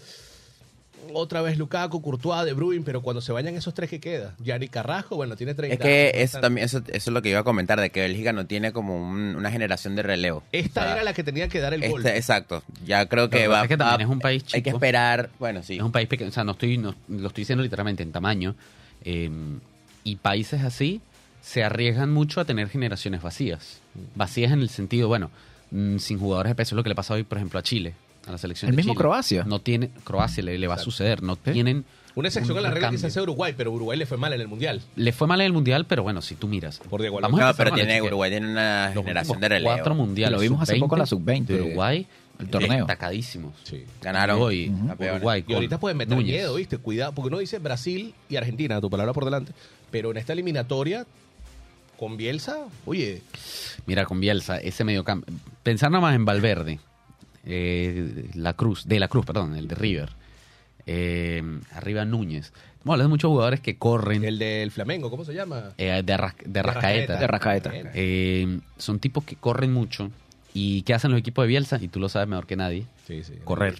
otra vez Lukaku, Courtois, De Bruyne, pero cuando se vayan esos tres que queda, Yanni Carrasco, bueno, tiene 30 Es que años, eso, también, eso, eso es lo que iba a comentar, de que Bélgica no tiene como un- una generación de relevo. Esta O sea, era la que tenía que dar el gol. este- exacto. Ya creo que va es que también va- es un país Hay que chico. esperar. Bueno, sí. Es un país pequeño, o sea, no estoy, no- lo estoy diciendo literalmente en tamaño. eh, y países así se arriesgan mucho a tener generaciones vacías. Vacías en el sentido, bueno, mm, sin jugadores de peso, es lo que le pasa hoy, por ejemplo, a Chile, a la selección El de mismo Chile. Croacia. No tiene, Croacia le, le va a suceder, no tienen... Una excepción un a la regla quizás sea Uruguay, pero Uruguay le fue mal en el Mundial. Le fue mal en el Mundial, pero bueno, si tú miras. Por Diego Vamos a No, pero tiene. Uruguay tiene una Los generación de relevo. Cuatro mundiales. Lo vimos hace poco la sub-20 de Uruguay. el torneo. Destacadísimos. Sí. Ganaron. Uruguay. Y ahorita pueden meter Núñez. miedo, ¿viste? Cuidado, porque uno dice Brasil y Argentina, tu palabra por delante. Pero en esta eliminatoria, con Bielsa, oye, Mira, con Bielsa, ese mediocampo. Pensar nada más en Valverde, eh, la Cruz, de la Cruz, perdón, el de River. Eh, arriba Núñez. Hablar de muchos jugadores que corren el del Flamengo, ¿cómo se llama? eh, de, Arras- de Rascaeta. De Rascaeta. Eh, son tipos que corren mucho. ¿Y qué hacen los equipos de Bielsa? Y tú lo sabes mejor que nadie. Sí, sí. Correr.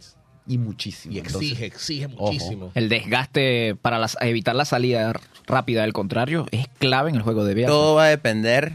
Y muchísimo. Y exige, Entonces, exige ojo. muchísimo. El desgaste para las- evitar la salida rápida del contrario es clave en el juego de Bielsa. Todo va a depender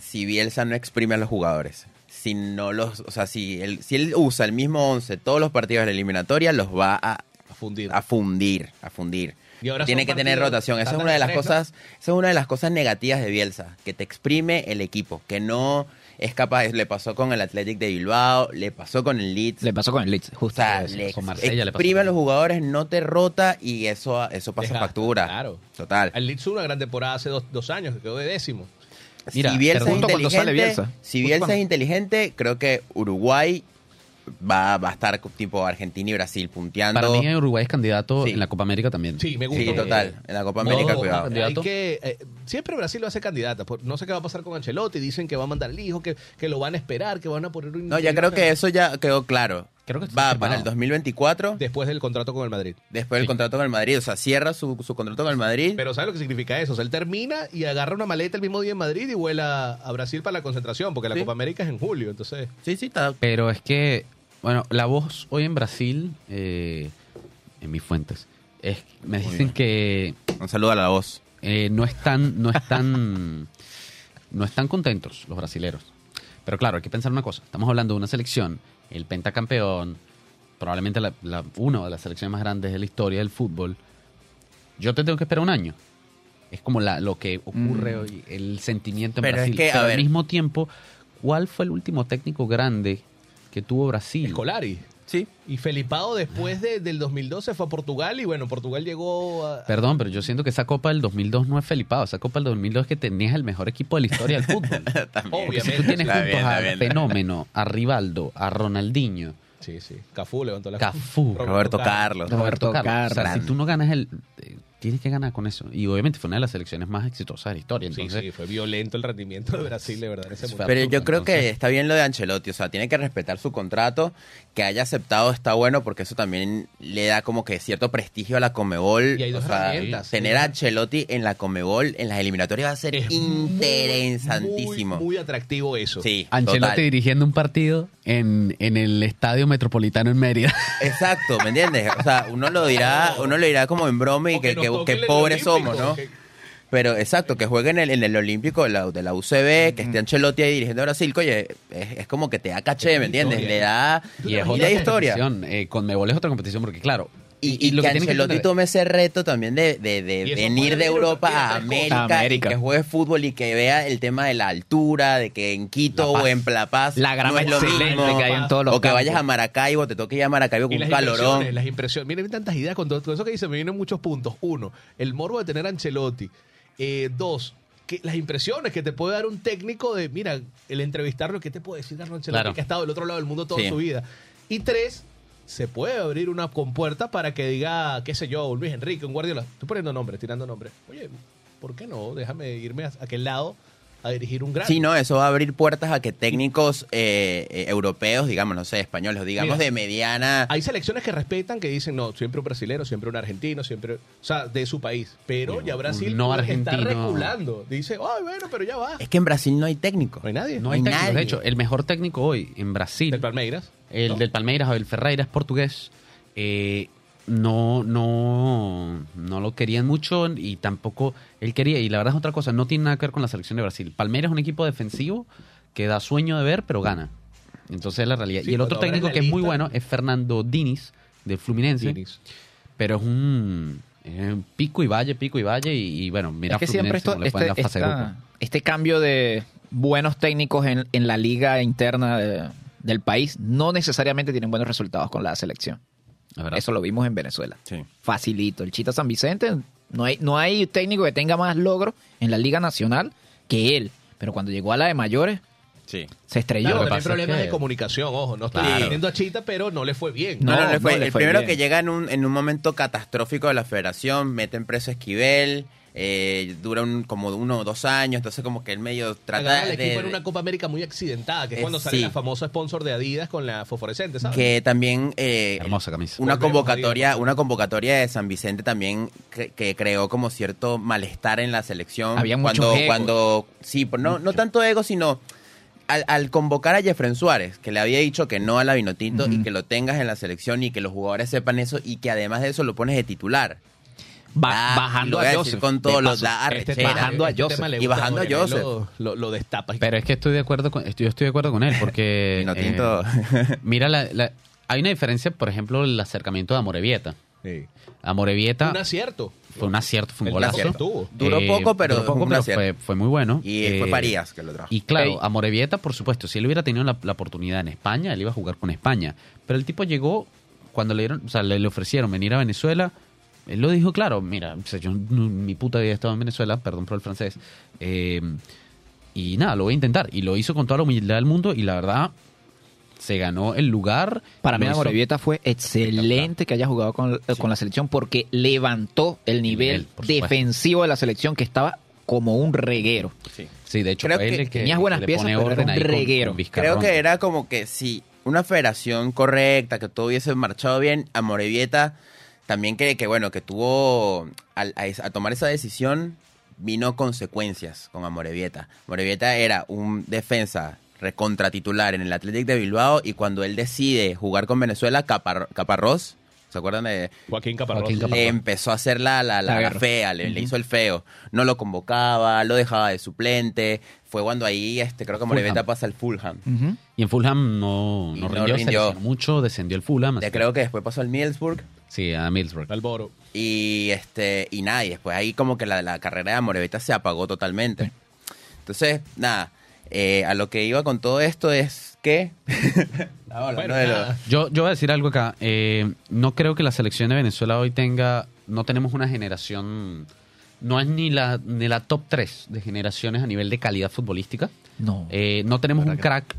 si Bielsa no exprime a los jugadores. Si no los, o sea, si él, si él usa el mismo 11 todos los partidos de la eliminatoria, los va a A fundir. a fundir, a fundir. Y ahora Tiene que tener rotación. Esa es una de las tres, ¿no? cosas, esa es una de las cosas negativas de Bielsa, que te exprime el equipo, que no es capaz, le pasó con el Athletic de Bilbao, le pasó con el Leeds. Le pasó con el Leeds, o justo. sea, eso. le con Marsella le pasó a los jugadores, no te rota y eso, eso pasa Desgasta, factura. claro. Total. El Leeds tuvo una gran temporada hace dos, dos años, que quedó de décimo. Mira, si Bielsa es inteligente, sale Bielsa. si Bielsa cuando- es inteligente, creo que Uruguay va, va a estar tipo Argentina y Brasil punteando. Para mí Uruguay es candidato Sí. en la Copa América también. Sí, me gusta. Sí, total. En la Copa América, no, cuidado. Hay que, eh, siempre Brasil lo hace candidata. por- No sé qué va a pasar con Ancelotti. Dicen que va a mandar el hijo, que, que lo van a esperar, que van a poner un. No, ya creo que eso ya quedó claro. Creo que está va firmado. para el 2024, Después del contrato con el Madrid. después del contrato con el Madrid. O sea, cierra su, su contrato con el Madrid. Pero ¿sabes lo que significa eso? O sea, él termina y agarra una maleta el mismo día en Madrid y vuela a Brasil para la concentración, porque la Sí. Copa América es en julio. Entonces, sí, sí, está. Pero es que, bueno, la voz hoy en Brasil, eh, en mis fuentes, es, me Muy dicen bien. que Un saludo a la voz. eh, no están, no están, no están contentos los brasileros. Pero claro, hay que pensar una cosa. Estamos hablando de una selección, el pentacampeón, probablemente la, la- una de las selecciones más grandes de la historia del fútbol. Yo te tengo que esperar un año. Es como la, lo que ocurre Mm. hoy, el sentimiento en Pero es Brasil. que, a Pero ver. al mismo tiempo, ¿cuál fue el último técnico grande que tuvo Brasil? Escolari. Sí. Y Felipao después de- del 2012 fue a Portugal y bueno, Portugal llegó a... Perdón, pero yo siento que esa Copa del 2002 no es Felipao. Esa Copa del 2002 es que tenías el mejor equipo de la historia del fútbol. También. Porque si tú Obviamente. tienes Está juntos bien, a bien. Fenómeno, a Rivaldo, a Ronaldinho, Sí, sí. Cafú levantó la Cafú, Roberto Carlos. Roberto Carlos. O sea, si tú no ganas el... eh, tienes que ganar con eso. Y obviamente fue una de las selecciones más exitosas de la historia. Sí, Entonces, sí, fue violento el rendimiento de Brasil, de verdad, en ese mundial. Pero yo creo que está bien lo de Ancelotti, o sea, tiene que respetar su contrato, que haya aceptado está bueno porque eso también le da como que cierto prestigio a la Comebol. Y hay dos o sea, herramientas, tener sí. a Ancelotti en la Comebol en las eliminatorias va a ser Es interesantísimo. Muy, muy atractivo eso. Sí, Ancelotti total. dirigiendo un partido en, en el Estadio Metropolitano en Mérida. Exacto, ¿me entiendes? O sea, uno lo dirá, uno lo dirá como en broma y O que, que, el pobres somos, ¿no? que- Pero exacto, que juegue en el, en el Olímpico de la, de la UCB, que esté Ancelotti ahí dirigiendo a Brasil, oye, es, es como que te da caché, ¿me entiendes? historia. Le da, y es otra historia. competición. Eh, con Mebol es otra competición porque, claro... Y, y lo que Ancelotti tome ese reto también de, de- venir de Europa a América. América. y que juegue fútbol y que vea el tema de la altura, de que en Quito o en La Paz La grama no es lo excelente mismo. que hay en todos los o que vayas a. Maracaibo, te toque ir a Maracaibo con las un calorón. impresiones, las impresiones. Miren, tantas ideas con todo con eso que dice, me vienen muchos puntos. Uno, el morbo de tener a Ancelotti. Eh, dos, que las impresiones que te puede dar un técnico de, mira, el entrevistarlo, ¿qué te puede decir Carlo Ancelotti Claro. que ha estado del otro lado del mundo toda Sí. su vida? Y tres, se puede abrir una compuerta para que diga, qué sé yo, un Luis Enrique, un Guardiola. Estoy poniendo nombres, tirando nombres. Oye, ¿por qué no? Déjame irme a aquel lado a dirigir un gran. Sí, no, eso va a abrir puertas a que técnicos eh, eh, europeos, digamos, no sé, españoles, o digamos Mira, de mediana. Hay selecciones que respetan, que dicen, no, siempre un brasilero, siempre un argentino, siempre, o sea, de su país. Pero ya Brasil no está argentino. reculando. Dice, ay, bueno, pero ya va. Es que en Brasil no hay técnico. No hay nadie. No hay No hay técnicos. De nadie. hecho, el mejor técnico hoy en Brasil Del Palmeiras. El ¿no? del Palmeiras, Abel Ferreira, es portugués. Eh, no, no, no lo querían mucho y tampoco él quería. Y la verdad es otra cosa, no tiene nada que ver con la selección de Brasil. Palmeiras es un equipo defensivo que da sueño de ver, pero gana. Entonces es la realidad. Sí, y el otro técnico que es muy bueno es Fernando Diniz, del Fluminense. Diniz. Pero es un, es un pico y valle, pico y valle. Y, y bueno, mira es que siempre Fluminense esto, este, esta- este cambio de buenos técnicos en, en la liga interna de- del país no necesariamente tienen buenos resultados con la selección. La. Eso lo vimos en Venezuela. Sí. Facilito. El Chita San Vicente, no hay, no hay técnico que tenga más logros en la liga nacional que él. Pero cuando llegó a la de mayores, Sí. se estrelló. Claro, también problemas que- de comunicación, ojo. No estoy Claro. a Chita, pero no le fue bien. No, no, No, le fue. no le el fue primero bien. que llega en un, en un momento catastrófico de la federación, meten preso a Esquivel, eh, dura un, como uno o dos años, entonces como que él medio trata Agarra de... equipo en una Copa América muy accidentada, que es Eh, cuando sale sí. la famosa sponsor de Adidas con la fosforescente, ¿sabes? que también eh, Hermosa camisa. una Volvemos, convocatoria una convocatoria de San Vicente también que, que creó como cierto malestar en la selección Había muchos cuando egos. cuando sí pero no no tanto ego sino al, al convocar a Jeffren Suárez que le había dicho que no a la Vinotinto y que lo tengas en la selección y que los jugadores sepan eso y que además de eso lo pones de titular Ba- Ah, bajando a Joseph. con de todo, los Este bajando a este Joseph. Y bajando a Joseph. Lo, lo, lo destapa. Pero es que estoy de acuerdo con, estoy, yo estoy de acuerdo con él, porque eh, mira, la, la- hay una diferencia, por ejemplo, el acercamiento de Amorevieta. Sí. Amorebieta Un acierto. fue un acierto, fue un El golazo. acierto tuvo. Duró Eh, poco, pero duró poco, un pero fue, fue muy bueno. Y Eh, fue Farías que lo trajo. Y claro, Ey. a Morevieta, por supuesto, si él hubiera tenido la, la oportunidad en España, él iba a jugar con España. Pero el tipo llegó cuando le dieron, o sea, le, le ofrecieron venir a Venezuela. Él lo dijo claro, mira, o sea, yo no- mi puta vida he estado en Venezuela, perdón por el francés. eh, y nada, lo voy a intentar. Y lo hizo con toda la humildad del mundo y la verdad se ganó el lugar. Para mí, Amorebieta fue excelente que haya jugado con, con la selección porque levantó el nivel defensivo de la selección que estaba como un reguero. Sí. Sí, de hecho, Creo fue él que el que tenías buenas piezas, pero era orden un ahí con- con reguero. Creo que era como que si una federación correcta, que todo hubiese marchado bien, a Morevieta también que, que bueno, que tuvo al- a, a tomar esa decisión vino consecuencias con Amorevieta. Morevieta era un defensa recontra titular en el Athletic de Bilbao y cuando él decide jugar con Venezuela, Capar- Caparrós, ¿se acuerdan de Joaquín Caparrós. Joaquín Caparrós. le empezó a hacer la, la, fea, le, le hizo el feo. No lo convocaba, lo dejaba de suplente. Fue cuando ahí, este, creo que Morevieta Fulham. pasa al Fulham. Y en Fulham no, no rindió, mucho, descendió el Fulham. Así- creo que después pasó al Middlesbrough. Sí, a Middlesbrough. Alboro. Y este y nada, y después ahí como que la, la carrera de Morevita se apagó totalmente. Entonces, nada, eh, a lo que iba con todo esto es que... Ahora, Bueno, no lo-. Yo, yo voy a decir algo acá. Eh, no creo que la selección de Venezuela hoy tenga. No tenemos una generación. No es ni la, ni la top 3 de generaciones a nivel de calidad futbolística. No. Eh, no tenemos un crack.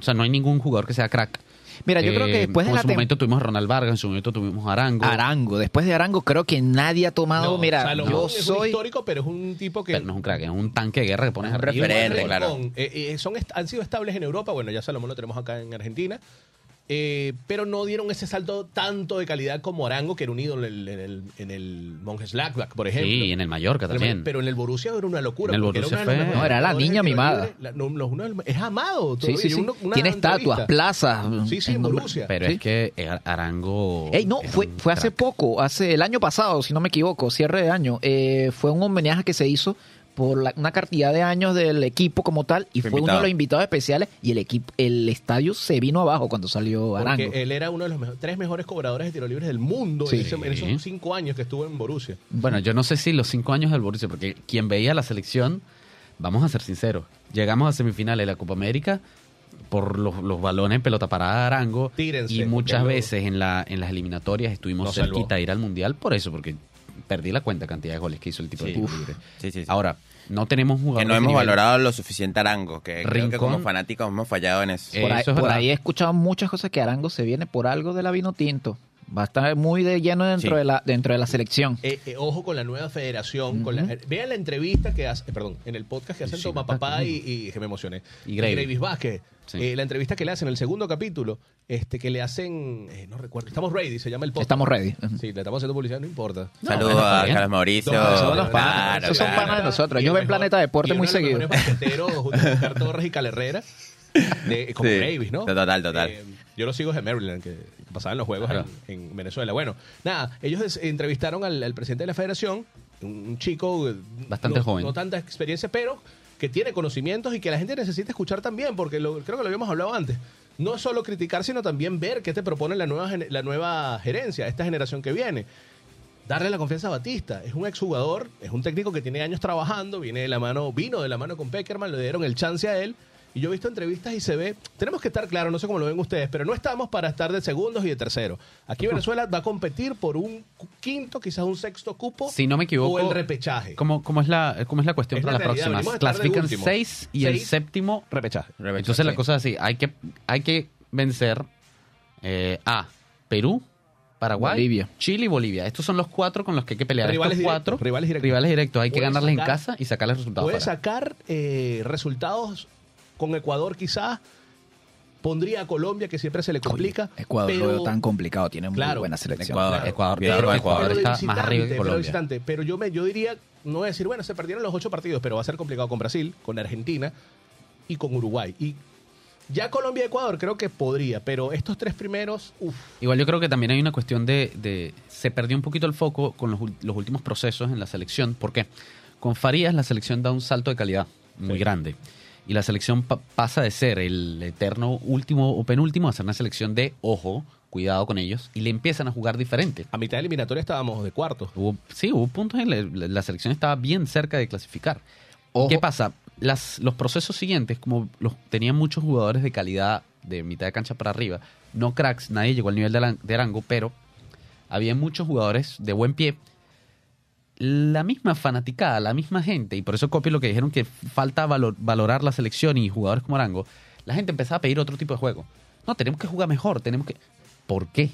O sea, no hay ningún jugador que sea crack. Mira, yo Eh, creo que después de como la En su momento tuvimos a Ronald Vargas, en su momento tuvimos a Arango. Arango, después de Arango creo que nadie ha tomado, No, mira, Salomón yo es un soy histórico, pero es un tipo que... Pero no es un crack, es un tanque de guerra que pones arriba. referente, claro. Eh, eh, son est- han sido estables en Europa, bueno, ya Salomón lo tenemos acá en Argentina, eh, pero no dieron ese salto tanto de calidad como Arango, que era un ídolo en el, en el, en el Mönchengladbach, por ejemplo. Sí, en el Mallorca también. Pero en el Borussia era una locura. En el porque Borussia era fue- No, era la niña mimada. libre. La- no, no, uno de los- es amado. Sí, sí, sí. Uno- una Tiene estatuas, plazas. Sí, sí, en Borussia. Pero Sí. es que eh, Arango. Ey, no, fue, fue hace poco, hace el año pasado, si no me equivoco, cierre de año. eh, fue un homenaje que se hizo por la- una cantidad de años del equipo como tal y Fue fue, uno de los invitados especiales y el equipo, el estadio se vino abajo cuando salió Arango. Porque él era uno de los mejo- tres mejores cobradores de tiro libres del mundo Sí. en, ese- en esos cinco años que estuvo en Borussia. Bueno, yo no sé si los cinco años del Borussia, porque quien veía la selección, vamos a ser sinceros, llegamos a semifinales de la Copa América por los, los balones en pelota parada de Arango Tírense, y muchas veces en, la, en las eliminatorias estuvimos cerquita de ir al Mundial por eso, porque perdí la cuenta cantidad de goles que hizo el tipo de Sí. tiro Uf. libre. Sí, sí, sí. Ahora, no tenemos que jugadores no de hemos valorado lo suficiente a Arango, que creo que como fanáticos hemos fallado en eso. Por ahí, eso es por ahí he escuchado muchas cosas que Arango se viene por algo de la vino tinto. Va a estar muy de lleno dentro, Sí. de, la, dentro de la selección. Eh, eh, ojo con la nueva federación. con la- vean la entrevista que hace, eh, perdón, en el podcast que hacen Sí, Toma Papá y, y que me emocioné. Y. Gravis Vázquez. Sí. Eh, la entrevista que le hacen, el segundo capítulo, este que le hacen, eh, no recuerdo, estamos ready, se llama el podcast. Estamos ready. Sí, le estamos haciendo publicidad, no importa. No, Saludos a. Carlos Mauricio. No, esos son los panas, Claro, esos son claro. panas de nosotros. Y Ellos el ven mejor- Planeta Deporte muy seguido. junto Oscar Torres y Cal Herrera. De- como Sí. Gravis, ¿no? Total, total. Eh, yo los sigo de Maryland, que pasaban los juegos Claro. en, en Venezuela. Bueno, nada, ellos entrevistaron al, al presidente de la federación, un, chico... eh, Bastante no- joven. No tanta experiencia, pero que tiene conocimientos y que la gente necesita escuchar también, porque lo- creo que lo habíamos hablado antes. No es solo criticar, sino también ver qué te propone la nueva, la nueva gerencia, esta generación que viene darle la confianza a Batista. Es un exjugador, es un técnico que tiene años trabajando, viene de la mano, vino de la mano con Peckerman, le dieron el chance a él. Y yo he visto entrevistas y se ve, tenemos que estar claros, no sé cómo lo ven ustedes, pero no estamos para estar de segundos y de tercero. Aquí Venezuela va a competir por un quinto, quizás un sexto cupo. Si no me equivoco, O el repechaje. ¿Cómo, cómo es, la, ¿Cómo es la cuestión Es para la las realidad, próximas? Clasifican seis y el séptimo Repechaje. Entonces la cosa es así, hay que, hay que vencer eh, a Perú, Paraguay, Bolivia. Chile y Bolivia. Estos son los cuatro con los que hay que pelear. Rivales Estos cuatro directos, rivales directos. rivales directos. Hay que ganarles en casa y sacarles resultados. Puede sacar eh, resultados con Ecuador quizás. Pondría a Colombia, que siempre se le complica. Ecuador pero- lo veo tan complicado, tiene muy Claro. buena selección. Ecuador, Claro. Ecuador, pero Ecuador. Está más arriba que Colombia. visitante. Pero yo, me, yo diría, no voy a decir, bueno, se perdieron los ocho partidos, pero va a ser complicado con Brasil, con Argentina y con Uruguay. Y ya Colombia y Ecuador creo que podría, pero estos tres primeros, uff. Igual yo creo que también hay una cuestión de, de- se perdió un poquito el foco con los, los últimos procesos en la selección. ¿Por qué? Con Farías la selección da un salto de calidad muy Sí. grande. Y la selección pa- pasa de ser el eterno último o penúltimo a ser una selección de, ojo, cuidado con ellos y le empiezan a jugar diferente. A mitad de eliminatoria estábamos de cuartos. Hubo, sí, hubo puntos en la, la selección estaba bien cerca de clasificar. Ojo. ¿Qué pasa? Las, los procesos siguientes, como los tenían muchos jugadores de calidad de mitad de cancha para arriba, no cracks, nadie llegó al nivel de Arango, pero había muchos jugadores de buen pie. La misma fanaticada, la misma gente, y por eso copio lo que dijeron que falta valor- valorar la selección y jugadores como Arango, la gente empezaba a pedir otro tipo de juego. No, tenemos que jugar mejor, tenemos que... ¿Por qué?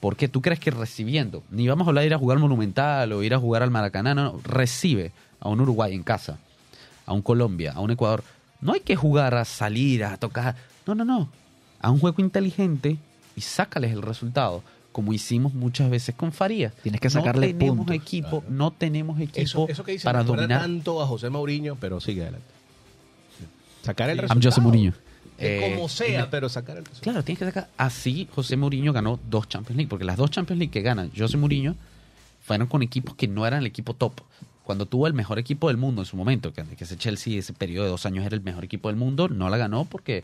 ¿Por qué tú crees que recibiendo, ni vamos a hablar de ir a jugar Monumental o ir a jugar al Maracaná, no, no, recibe a un Uruguay en casa, a un Colombia, a un Ecuador. No hay que jugar a salir, a tocar. No, no, no. A un juego inteligente y sácales el resultado, como hicimos muchas veces con Farías. Tienes que sacarle No tenemos puntos. equipo, no tenemos equipo Eso, eso que dice para dominar. tanto a José Mourinho, pero sigue adelante. Sacar el I'm resultado. José Mourinho. Eh, como sea, pero sacar el resultado. Claro, tienes que sacar. Así José Mourinho ganó dos Champions League, porque las dos Champions League que ganan José Mourinho fueron con equipos que no eran el equipo top. Cuando tuvo el mejor equipo del mundo en su momento, que, que ese Chelsea, ese periodo de dos años era el mejor equipo del mundo, no la ganó porque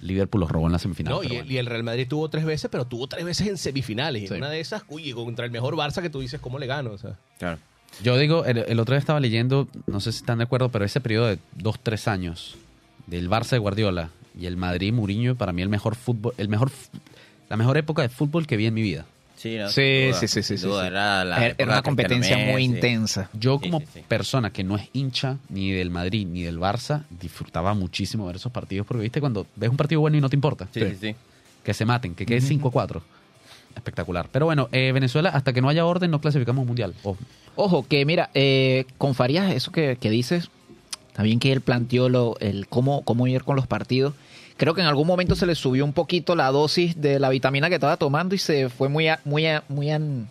Liverpool los robó en la semifinal. No, y, bueno. y el Real Madrid tuvo tres veces, pero tuvo tres veces en semifinales. Y Sí. en una de esas, uy, contra el mejor Barça que tú dices, ¿cómo le gano? O sea, Claro. Yo digo, el, el otro día estaba leyendo, no sé si están de acuerdo, pero ese periodo de dos, tres años del Barça de Guardiola y el Madrid Mourinho, para mí el mejor fútbol, el mejor, la mejor época de fútbol que vi en mi vida. Sí, no, Sí, sin duda, sí, sí, sí, duda, sí. Era, la Era época era una competencia muy intensa. Yo Sí, como sí, sí. persona que no es hincha ni del Madrid ni del Barça, disfrutaba muchísimo ver esos partidos porque viste cuando ves un partido bueno y no te importa. Sí, sí, sí. Que se maten, que quede 5 a 4. Espectacular. Pero bueno, eh, Venezuela, hasta que no haya orden, no clasificamos un mundial. Ojo. Ojo, que mira, eh, con Farías, eso que, que dices, bien que él planteó lo, el cómo, cómo ir con los partidos. Creo que en algún momento se le subió un poquito la dosis de la vitamina que estaba tomando y se fue muy a- muy a- muy an-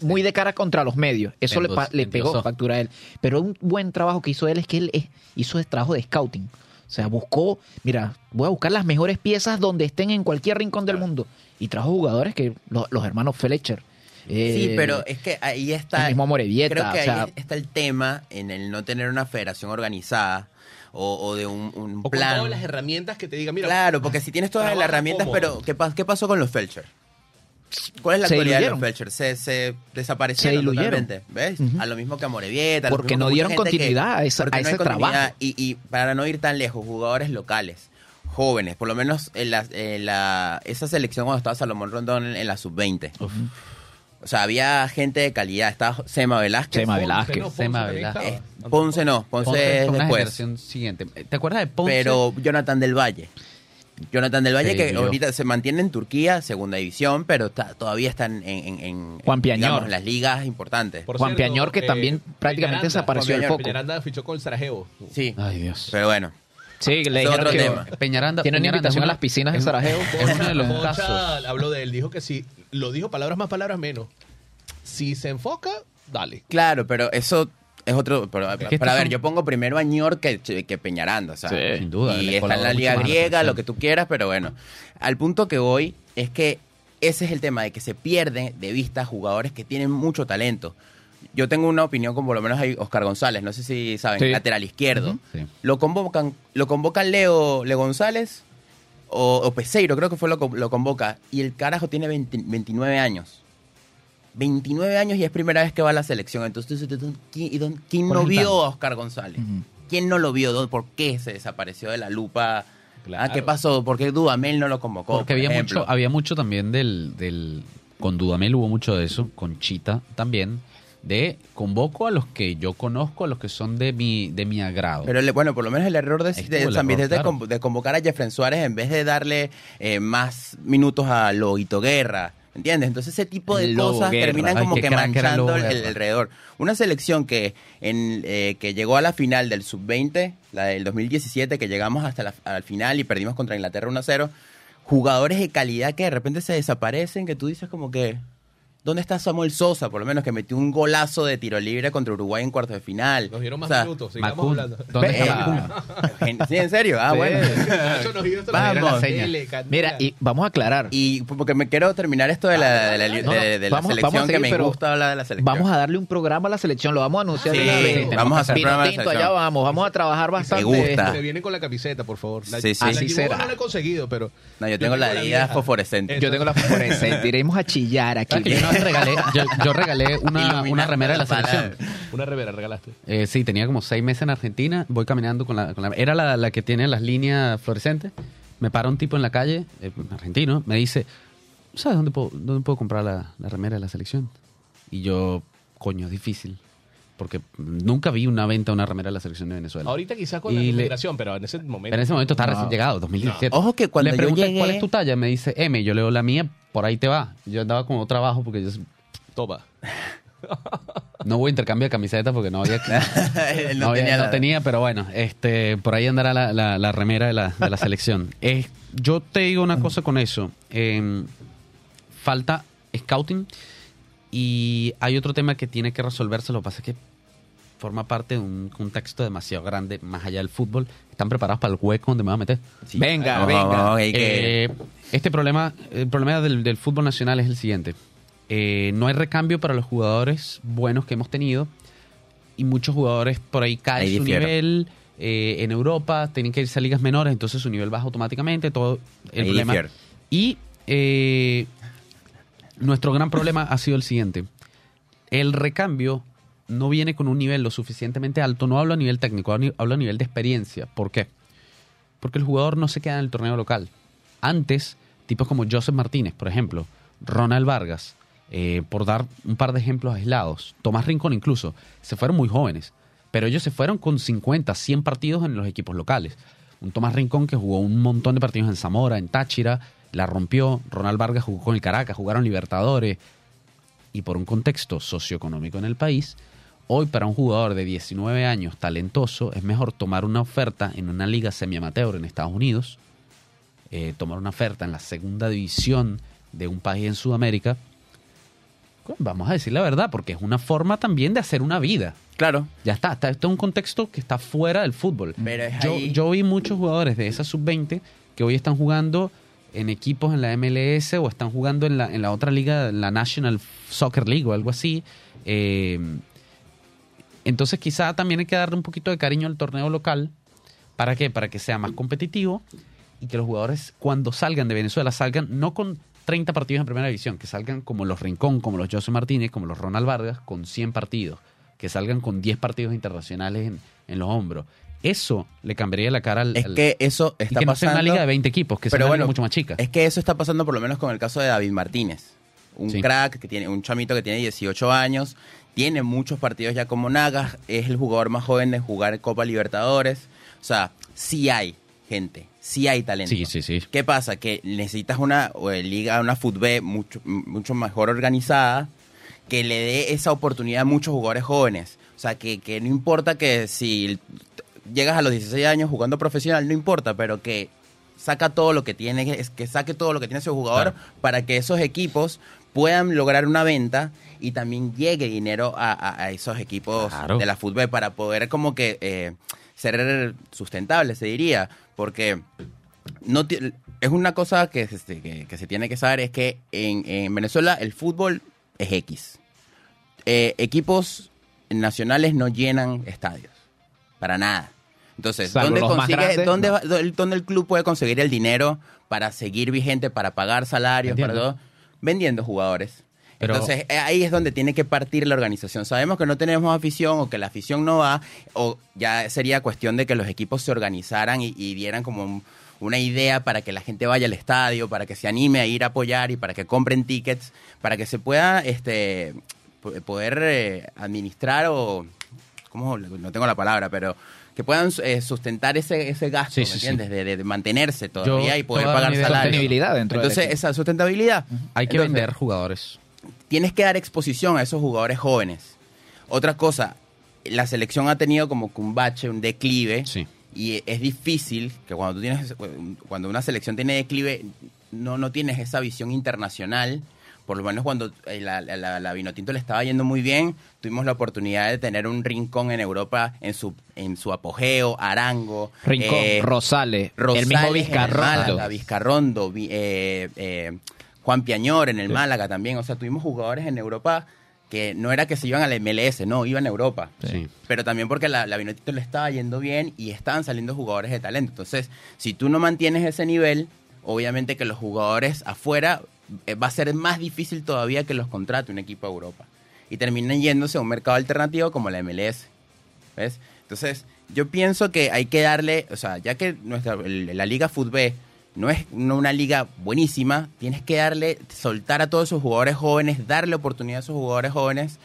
muy de cara contra los medios. Eso le, pa- le pegó factura a él. Pero un buen trabajo que hizo él es que él hizo el trabajo de scouting. O sea, buscó, mira, voy a buscar las mejores piezas donde estén en cualquier rincón del mundo. Y trajo jugadores que los, los hermanos Fletcher. Sí, eh, pero es que ahí está. el mismo Morevieta, Creo que o sea- ahí está el tema en el no tener una federación organizada o, o de un, un o con plan. todas las herramientas que te digan, mira, claro, porque si tienes todas las herramientas, cómodo. pero ¿qué, pas- qué pasó con los Felcher? ¿Cuál es la Se actualidad de los Felcher? Se, se desaparecieron Se diluyeron. totalmente, ¿ves? A lo mismo que a Morevieta. Porque mismo no dieron continuidad a esa- a no ese trabajo. Y, y para no ir tan lejos, jugadores locales, jóvenes, por lo menos en la, en la- esa selección cuando estaba Salomón Rondón en, en la sub-20. O sea, había gente de calidad. Estaba Sema Velázquez. Sema Velázquez. ¿no? Ponce Sema Velázquez. Eh, Ponce no, Ponce, Ponce es una después. generación siguiente. ¿Te acuerdas de Ponce? Pero Jonathan del Valle. Jonathan del Valle que ahorita se mantiene en Turquía, segunda división, pero está- todavía están en, en- en- Juan Piañor. digamos, en las ligas importantes. Por Juan cierto, Piañor, que eh, también prácticamente Peñaranda, desapareció Juan Peñar- foco. Peñaranda fichó con el Sarajevo. Sí, Ay, Dios. pero bueno. Sí, le Es dijeron otro que tema. Peñaranda. tiene una Peñaranda invitación a las piscinas de es- Sarajevo. Es uno de los casos. habló de él, dijo que si lo dijo palabras más, palabras menos. Si se enfoca, dale. Claro, pero eso es otro. Pero, que pero estos a ver, son- yo pongo primero a Ñor que, que Peñaranda. O sea, Sí. Sin duda. Y está en la Liga mucho más a la Griega, selección. lo que tú quieras, pero bueno. Al punto que voy es que ese es el tema de que se pierden de vista jugadores que tienen mucho talento. Yo tengo una opinión como por lo menos hay Oscar González, no sé si saben, Sí. lateral izquierdo. Sí. Lo convocan, lo convocan Leo, Leo González o, o Peseiro, creo que fue lo, lo convoca. Y el carajo tiene 20 29 años. 29 años y es primera vez que va a la selección. Entonces, ¿quién, y dónde- quién ¿Cuál no vio a Oscar González? ¿Quién no lo vio? ¿Dó- ¿Por qué se desapareció de la lupa? Claro. Ah, ¿Qué pasó? ¿Por qué Dudamel no lo convocó? Porque por había ejemplo? mucho, había mucho también del, del. Con Dudamel hubo mucho de eso, con Chita también. De convoco a los que yo conozco, a los que son de mi, de mi agrado. Pero bueno, por lo menos el error de, de San de conv- de convocar a Jeffrey Suárez en vez de darle eh, más minutos a Loguito Guerra. ¿Entiendes? Entonces ese tipo de Lobo cosas Guerra. terminan Ay, como que el manchando el, alrededor. Una selección que en eh, que llegó a la final del sub-20, la del 2017, que llegamos hasta la al final y perdimos contra Inglaterra 1-0, jugadores de calidad que de repente se desaparecen, que tú dices como que... ¿Dónde está Samuel Sosa? Por lo menos que metió un golazo de tiro libre contra Uruguay en cuartos de final. Nos dieron más O sea, minutos, sigamos hablando. ¿dónde Eh, está gen- Sí, en serio. Ah, Sí. bueno. Vamos. tele. Mira, y vamos a aclarar. Y porque me quiero terminar esto de la, de la, de- No, no, de- de la vamos- selección vamos a seguir, que me gusta hablar de la selección. Vamos a darle un programa a la selección, lo vamos a anunciar Sí, de vamos a hacer Vino programa de la tinto, allá vamos, vamos a trabajar bastante. gusta. Se viene con la camiseta, por favor. La, Sí, sí. la Así será. no la he conseguido, pero... No, yo tengo la tengo la Adidas vieja. fosforescente. Yo tengo la fosforescente, iremos a chillar aquí. ¿Sabes que yo regalé, yo, yo regalé una, una remera de la selección? Una revera regalaste. Eh, sí, tenía como seis meses en Argentina. Voy caminando con la. con la- era la, la que tiene las líneas fluorescentes. Me para un tipo en la calle, eh, argentino, me dice: ¿Sabes dónde puedo, dónde puedo comprar la, la remera de la selección? Y yo, coño, es difícil. Porque nunca vi una venta de una remera de la selección de Venezuela. Ahorita quizás con Y la le- migración, pero en ese momento... Pero en ese momento estaba No. recién llegado, 2017. Ojo que cuando Le yo pregunté llegué- cuál es tu talla, me dice M, yo leo la mía, por ahí te va. Yo andaba como trabajo porque yo Toma. no hubo intercambio de camisetas porque no había no, no, había- tenía no tenía, pero bueno, este, por ahí andará la, la- la remera de la, de la selección. Eh, yo te digo una cosa con eso. eh, falta scouting y hay otro tema que tiene que resolverse. Lo que pasa es que forma parte de un contexto demasiado grande, más allá del fútbol. ¿Están preparados para el hueco donde me voy a meter? Sí. Venga, Vamos, venga. que- Eh, este problema, el problema del, del fútbol nacional es el siguiente. Eh, no hay recambio para los jugadores buenos que hemos tenido y muchos jugadores por ahí caen Ahí su difiero. nivel eh, en Europa, tienen que irse a ligas menores, entonces su nivel baja automáticamente, todo el Ahí problema. difiero. Y eh, nuestro gran problema ha sido el siguiente. El recambio no viene con un nivel lo suficientemente alto, no hablo a nivel técnico, hablo a nivel de experiencia. ¿Por qué? Porque el jugador no se queda en el torneo local. Antes, tipos como Joseph Martínez, por ejemplo, Ronald Vargas, eh, por dar un par de ejemplos aislados, Tomás Rincón incluso, se fueron muy jóvenes, pero ellos se fueron con 50, 100 partidos en los equipos locales. Un Tomás Rincón que jugó un montón de partidos en Zamora, en Táchira, la rompió, Ronald Vargas jugó con el Caracas, jugaron Libertadores, y por un contexto socioeconómico en el país, hoy para un jugador de 19 años talentoso es mejor tomar una oferta en una liga semi-amateur en Estados Unidos, eh, tomar una oferta en la segunda división de un país en Sudamérica, vamos a decir la verdad, porque es una forma también de hacer una vida. Claro. Ya está, está, esto es un contexto que está fuera del fútbol. Pero es yo, ahí- yo vi muchos jugadores de esa sub-20 que hoy están jugando en equipos en la MLS o están jugando en la, en la otra liga, la National Soccer League o algo así. Eh, entonces quizá también hay que darle un poquito de cariño al torneo local. ¿Para qué? Para que sea más competitivo y que los jugadores cuando salgan de Venezuela salgan no con 30 partidos en primera división, que salgan como los Rincón, como los José Martínez, como los Ronald Vargas, con 100 partidos, que salgan con 10 partidos internacionales en, en los hombros. Eso le cambiaría la cara al... Es al- que eso y está que no sea pasando. una liga de 20 equipos, que sea Pero liga bueno, mucho más chica. Es que eso está pasando por lo menos con el caso de David Martínez. Un Sí. crack que tiene, un chamito que tiene 18 años, tiene muchos partidos ya como Nagas, es el jugador más joven de jugar Copa Libertadores. O sea, sí hay gente, sí hay talento. Sí, sí, sí. ¿Qué pasa? Que necesitas una eh, liga, una fútbol mucho, mucho mejor organizada, que le dé esa oportunidad a muchos jugadores jóvenes. O sea, que, que no importa que si llegas a los 16 años jugando profesional, no importa, pero que saca todo lo que tiene, es que saque todo lo que tiene ese jugador Claro. para que esos equipos puedan lograr una venta y también llegue dinero a, a- a esos equipos Claro. de la fútbol para poder como que eh, ser sustentable, se diría, porque no es una cosa que, este, que, que se tiene que saber es que en, en Venezuela el fútbol es X. Eh, equipos nacionales no llenan estadios, para nada. Entonces, Salvo ¿dónde, consigue, grandes, dónde, no. dónde el club puede conseguir el dinero para seguir vigente, para pagar salarios, para todo? Vendiendo jugadores. Pero- Entonces, eh, ahí es donde tiene que partir la organización. Sabemos que no tenemos afición o que la afición no va, o ya sería cuestión de que los equipos se organizaran y, y dieran como un- una idea para que la gente vaya al estadio, para que se anime a ir a apoyar y para que compren tickets, para que se pueda este, po- poder eh, administrar o, ¿cómo? No tengo la palabra, pero que puedan eh, sustentar ese, ese gasto, Sí, ¿me sí, sí. entiendes? De, de- de mantenerse todavía Yo- y poder pagar salarios. Sostenibilidad dentro Entonces, esa sustentabilidad. Hay que Entonces, vender jugadores. tienes que dar exposición a esos jugadores jóvenes. Otra cosa, la selección ha tenido como que un bache, un declive. Sí. Y es difícil que cuando tú tienes, cuando una selección tiene declive, no, no tienes esa visión internacional por lo menos cuando eh, la, la, la Vinotinto le estaba yendo muy bien, tuvimos la oportunidad de tener un rincón en Europa en su en su apogeo, Arango, Rincón, eh, Rosales, Rosales el mismo Vizcarrondo. Málaga, Vizcarrondo, Vi- eh, eh, Juan Piañor en el Málaga también. O sea, tuvimos jugadores en Europa que no era que se iban al MLS, no, iban a Europa. Sí. Pero también porque la, la Vinotinto le estaba yendo bien y estaban saliendo jugadores de talento. Entonces, si tú no mantienes ese nivel, obviamente que los jugadores afuera va a ser más difícil todavía que los contrate un equipo a Europa. Y terminan yéndose a un mercado alternativo como la MLS. ¿Ves? Entonces, yo pienso que hay que darle, o sea, ya que nuestra, la Liga Fútbol no es una liga buenísima, tienes que darle, soltar a todos esos jugadores jóvenes, darle oportunidad a esos jugadores jóvenes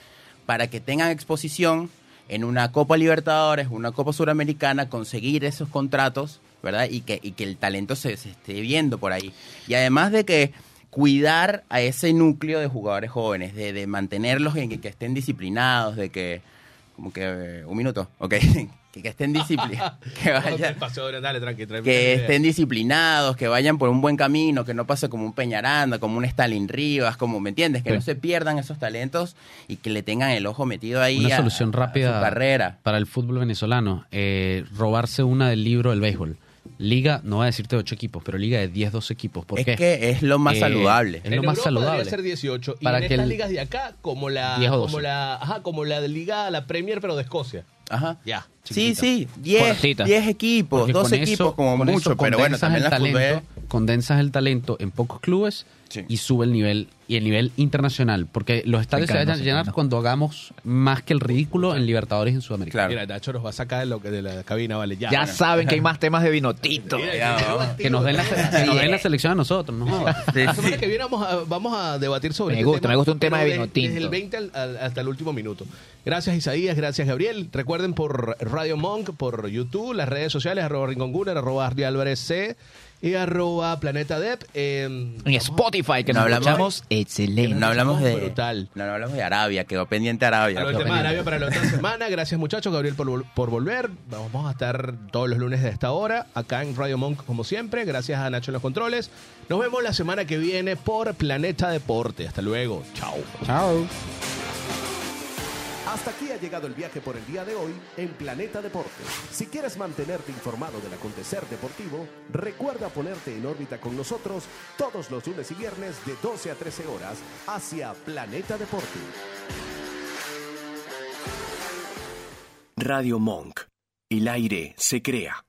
para que tengan exposición en una Copa Libertadores, una Copa Suramericana, conseguir esos contratos, ¿verdad? Y que, y que el talento se, se esté viendo por ahí. Y además de que cuidar a ese núcleo de jugadores jóvenes, de, de mantenerlos en que, que estén disciplinados, de que, como que, eh, un minuto, ok, que, que estén disciplinados, que vayan, Dale, tranqui, tranqui. que estén disciplinados, que vayan por un buen camino, que no pase como un Peñaranda, como un Stalin Rivas, como, ¿me entiendes? Que Sí. no se pierdan esos talentos y que le tengan el ojo metido ahí Una a- solución a- a rápida su carrera. para el fútbol venezolano. eh, robarse una del libro del béisbol. Liga, no voy a decirte de 8 equipos, pero liga de 10, 12 equipos. ¿Por Es qué? que es lo más Eh, saludable. es En lo más Europa saludable. Debería ser 18. Y Para en que estas el- ligas de acá, como la, 10 o como 12. la, ajá, como la liga, la Premier, pero de Escocia. Ajá. Ya. Sí, chiquitita. sí, 10, Cortita. 10 equipos, Porque 12 con eso- equipos como con mucho, eso pero bueno, también la talento, condensas el talento en pocos clubes Sí. y sube el nivel y el nivel internacional, porque los estadios se encanta, van a me llenar cuando hagamos más que el ridículo en Libertadores en Sudamérica. Claro. Mira, Nacho nos va a sacar de, lo que, de la cabina, vale. Ya. Ya saben que hay más temas de vino tinto. Mira, Ya, que- nos den la, que nos den la selección a nosotros, no. Sí, La sí. que viene vamos a, vamos a debatir sobre Me este gusta, me gusta un tema de vino Desde el tinto. 20 al- al- hasta el último minuto. Gracias Isaías, gracias Gabriel. Recuerden por Radio Monk, por YouTube, las redes sociales, arroba Rincón Gunner, arroba Ardi Álvarez C y arroba Planeta Dep. Eh, En a- Spotify, que No nos hablamos- escuchamos excelente. No hablamos de Brutal. No, no hablamos de Arabia, quedó pendiente Arabia. De. Arabia para la otra semana. Gracias muchachos, Gabriel por, por volver. Vamos a estar todos los lunes de esta hora acá en Radio Monk como siempre. Gracias a Nacho en los controles. Nos vemos la semana que viene por Planeta Deporte. Hasta luego. Chao. Chao. Hasta aquí ha llegado el viaje por el día de hoy en Planeta Deporte. Si quieres mantenerte informado del acontecer deportivo, recuerda ponerte en órbita con nosotros todos los lunes y viernes de 12 a 13 horas hacia Planeta Deporte. Radio Monk. El aire se crea.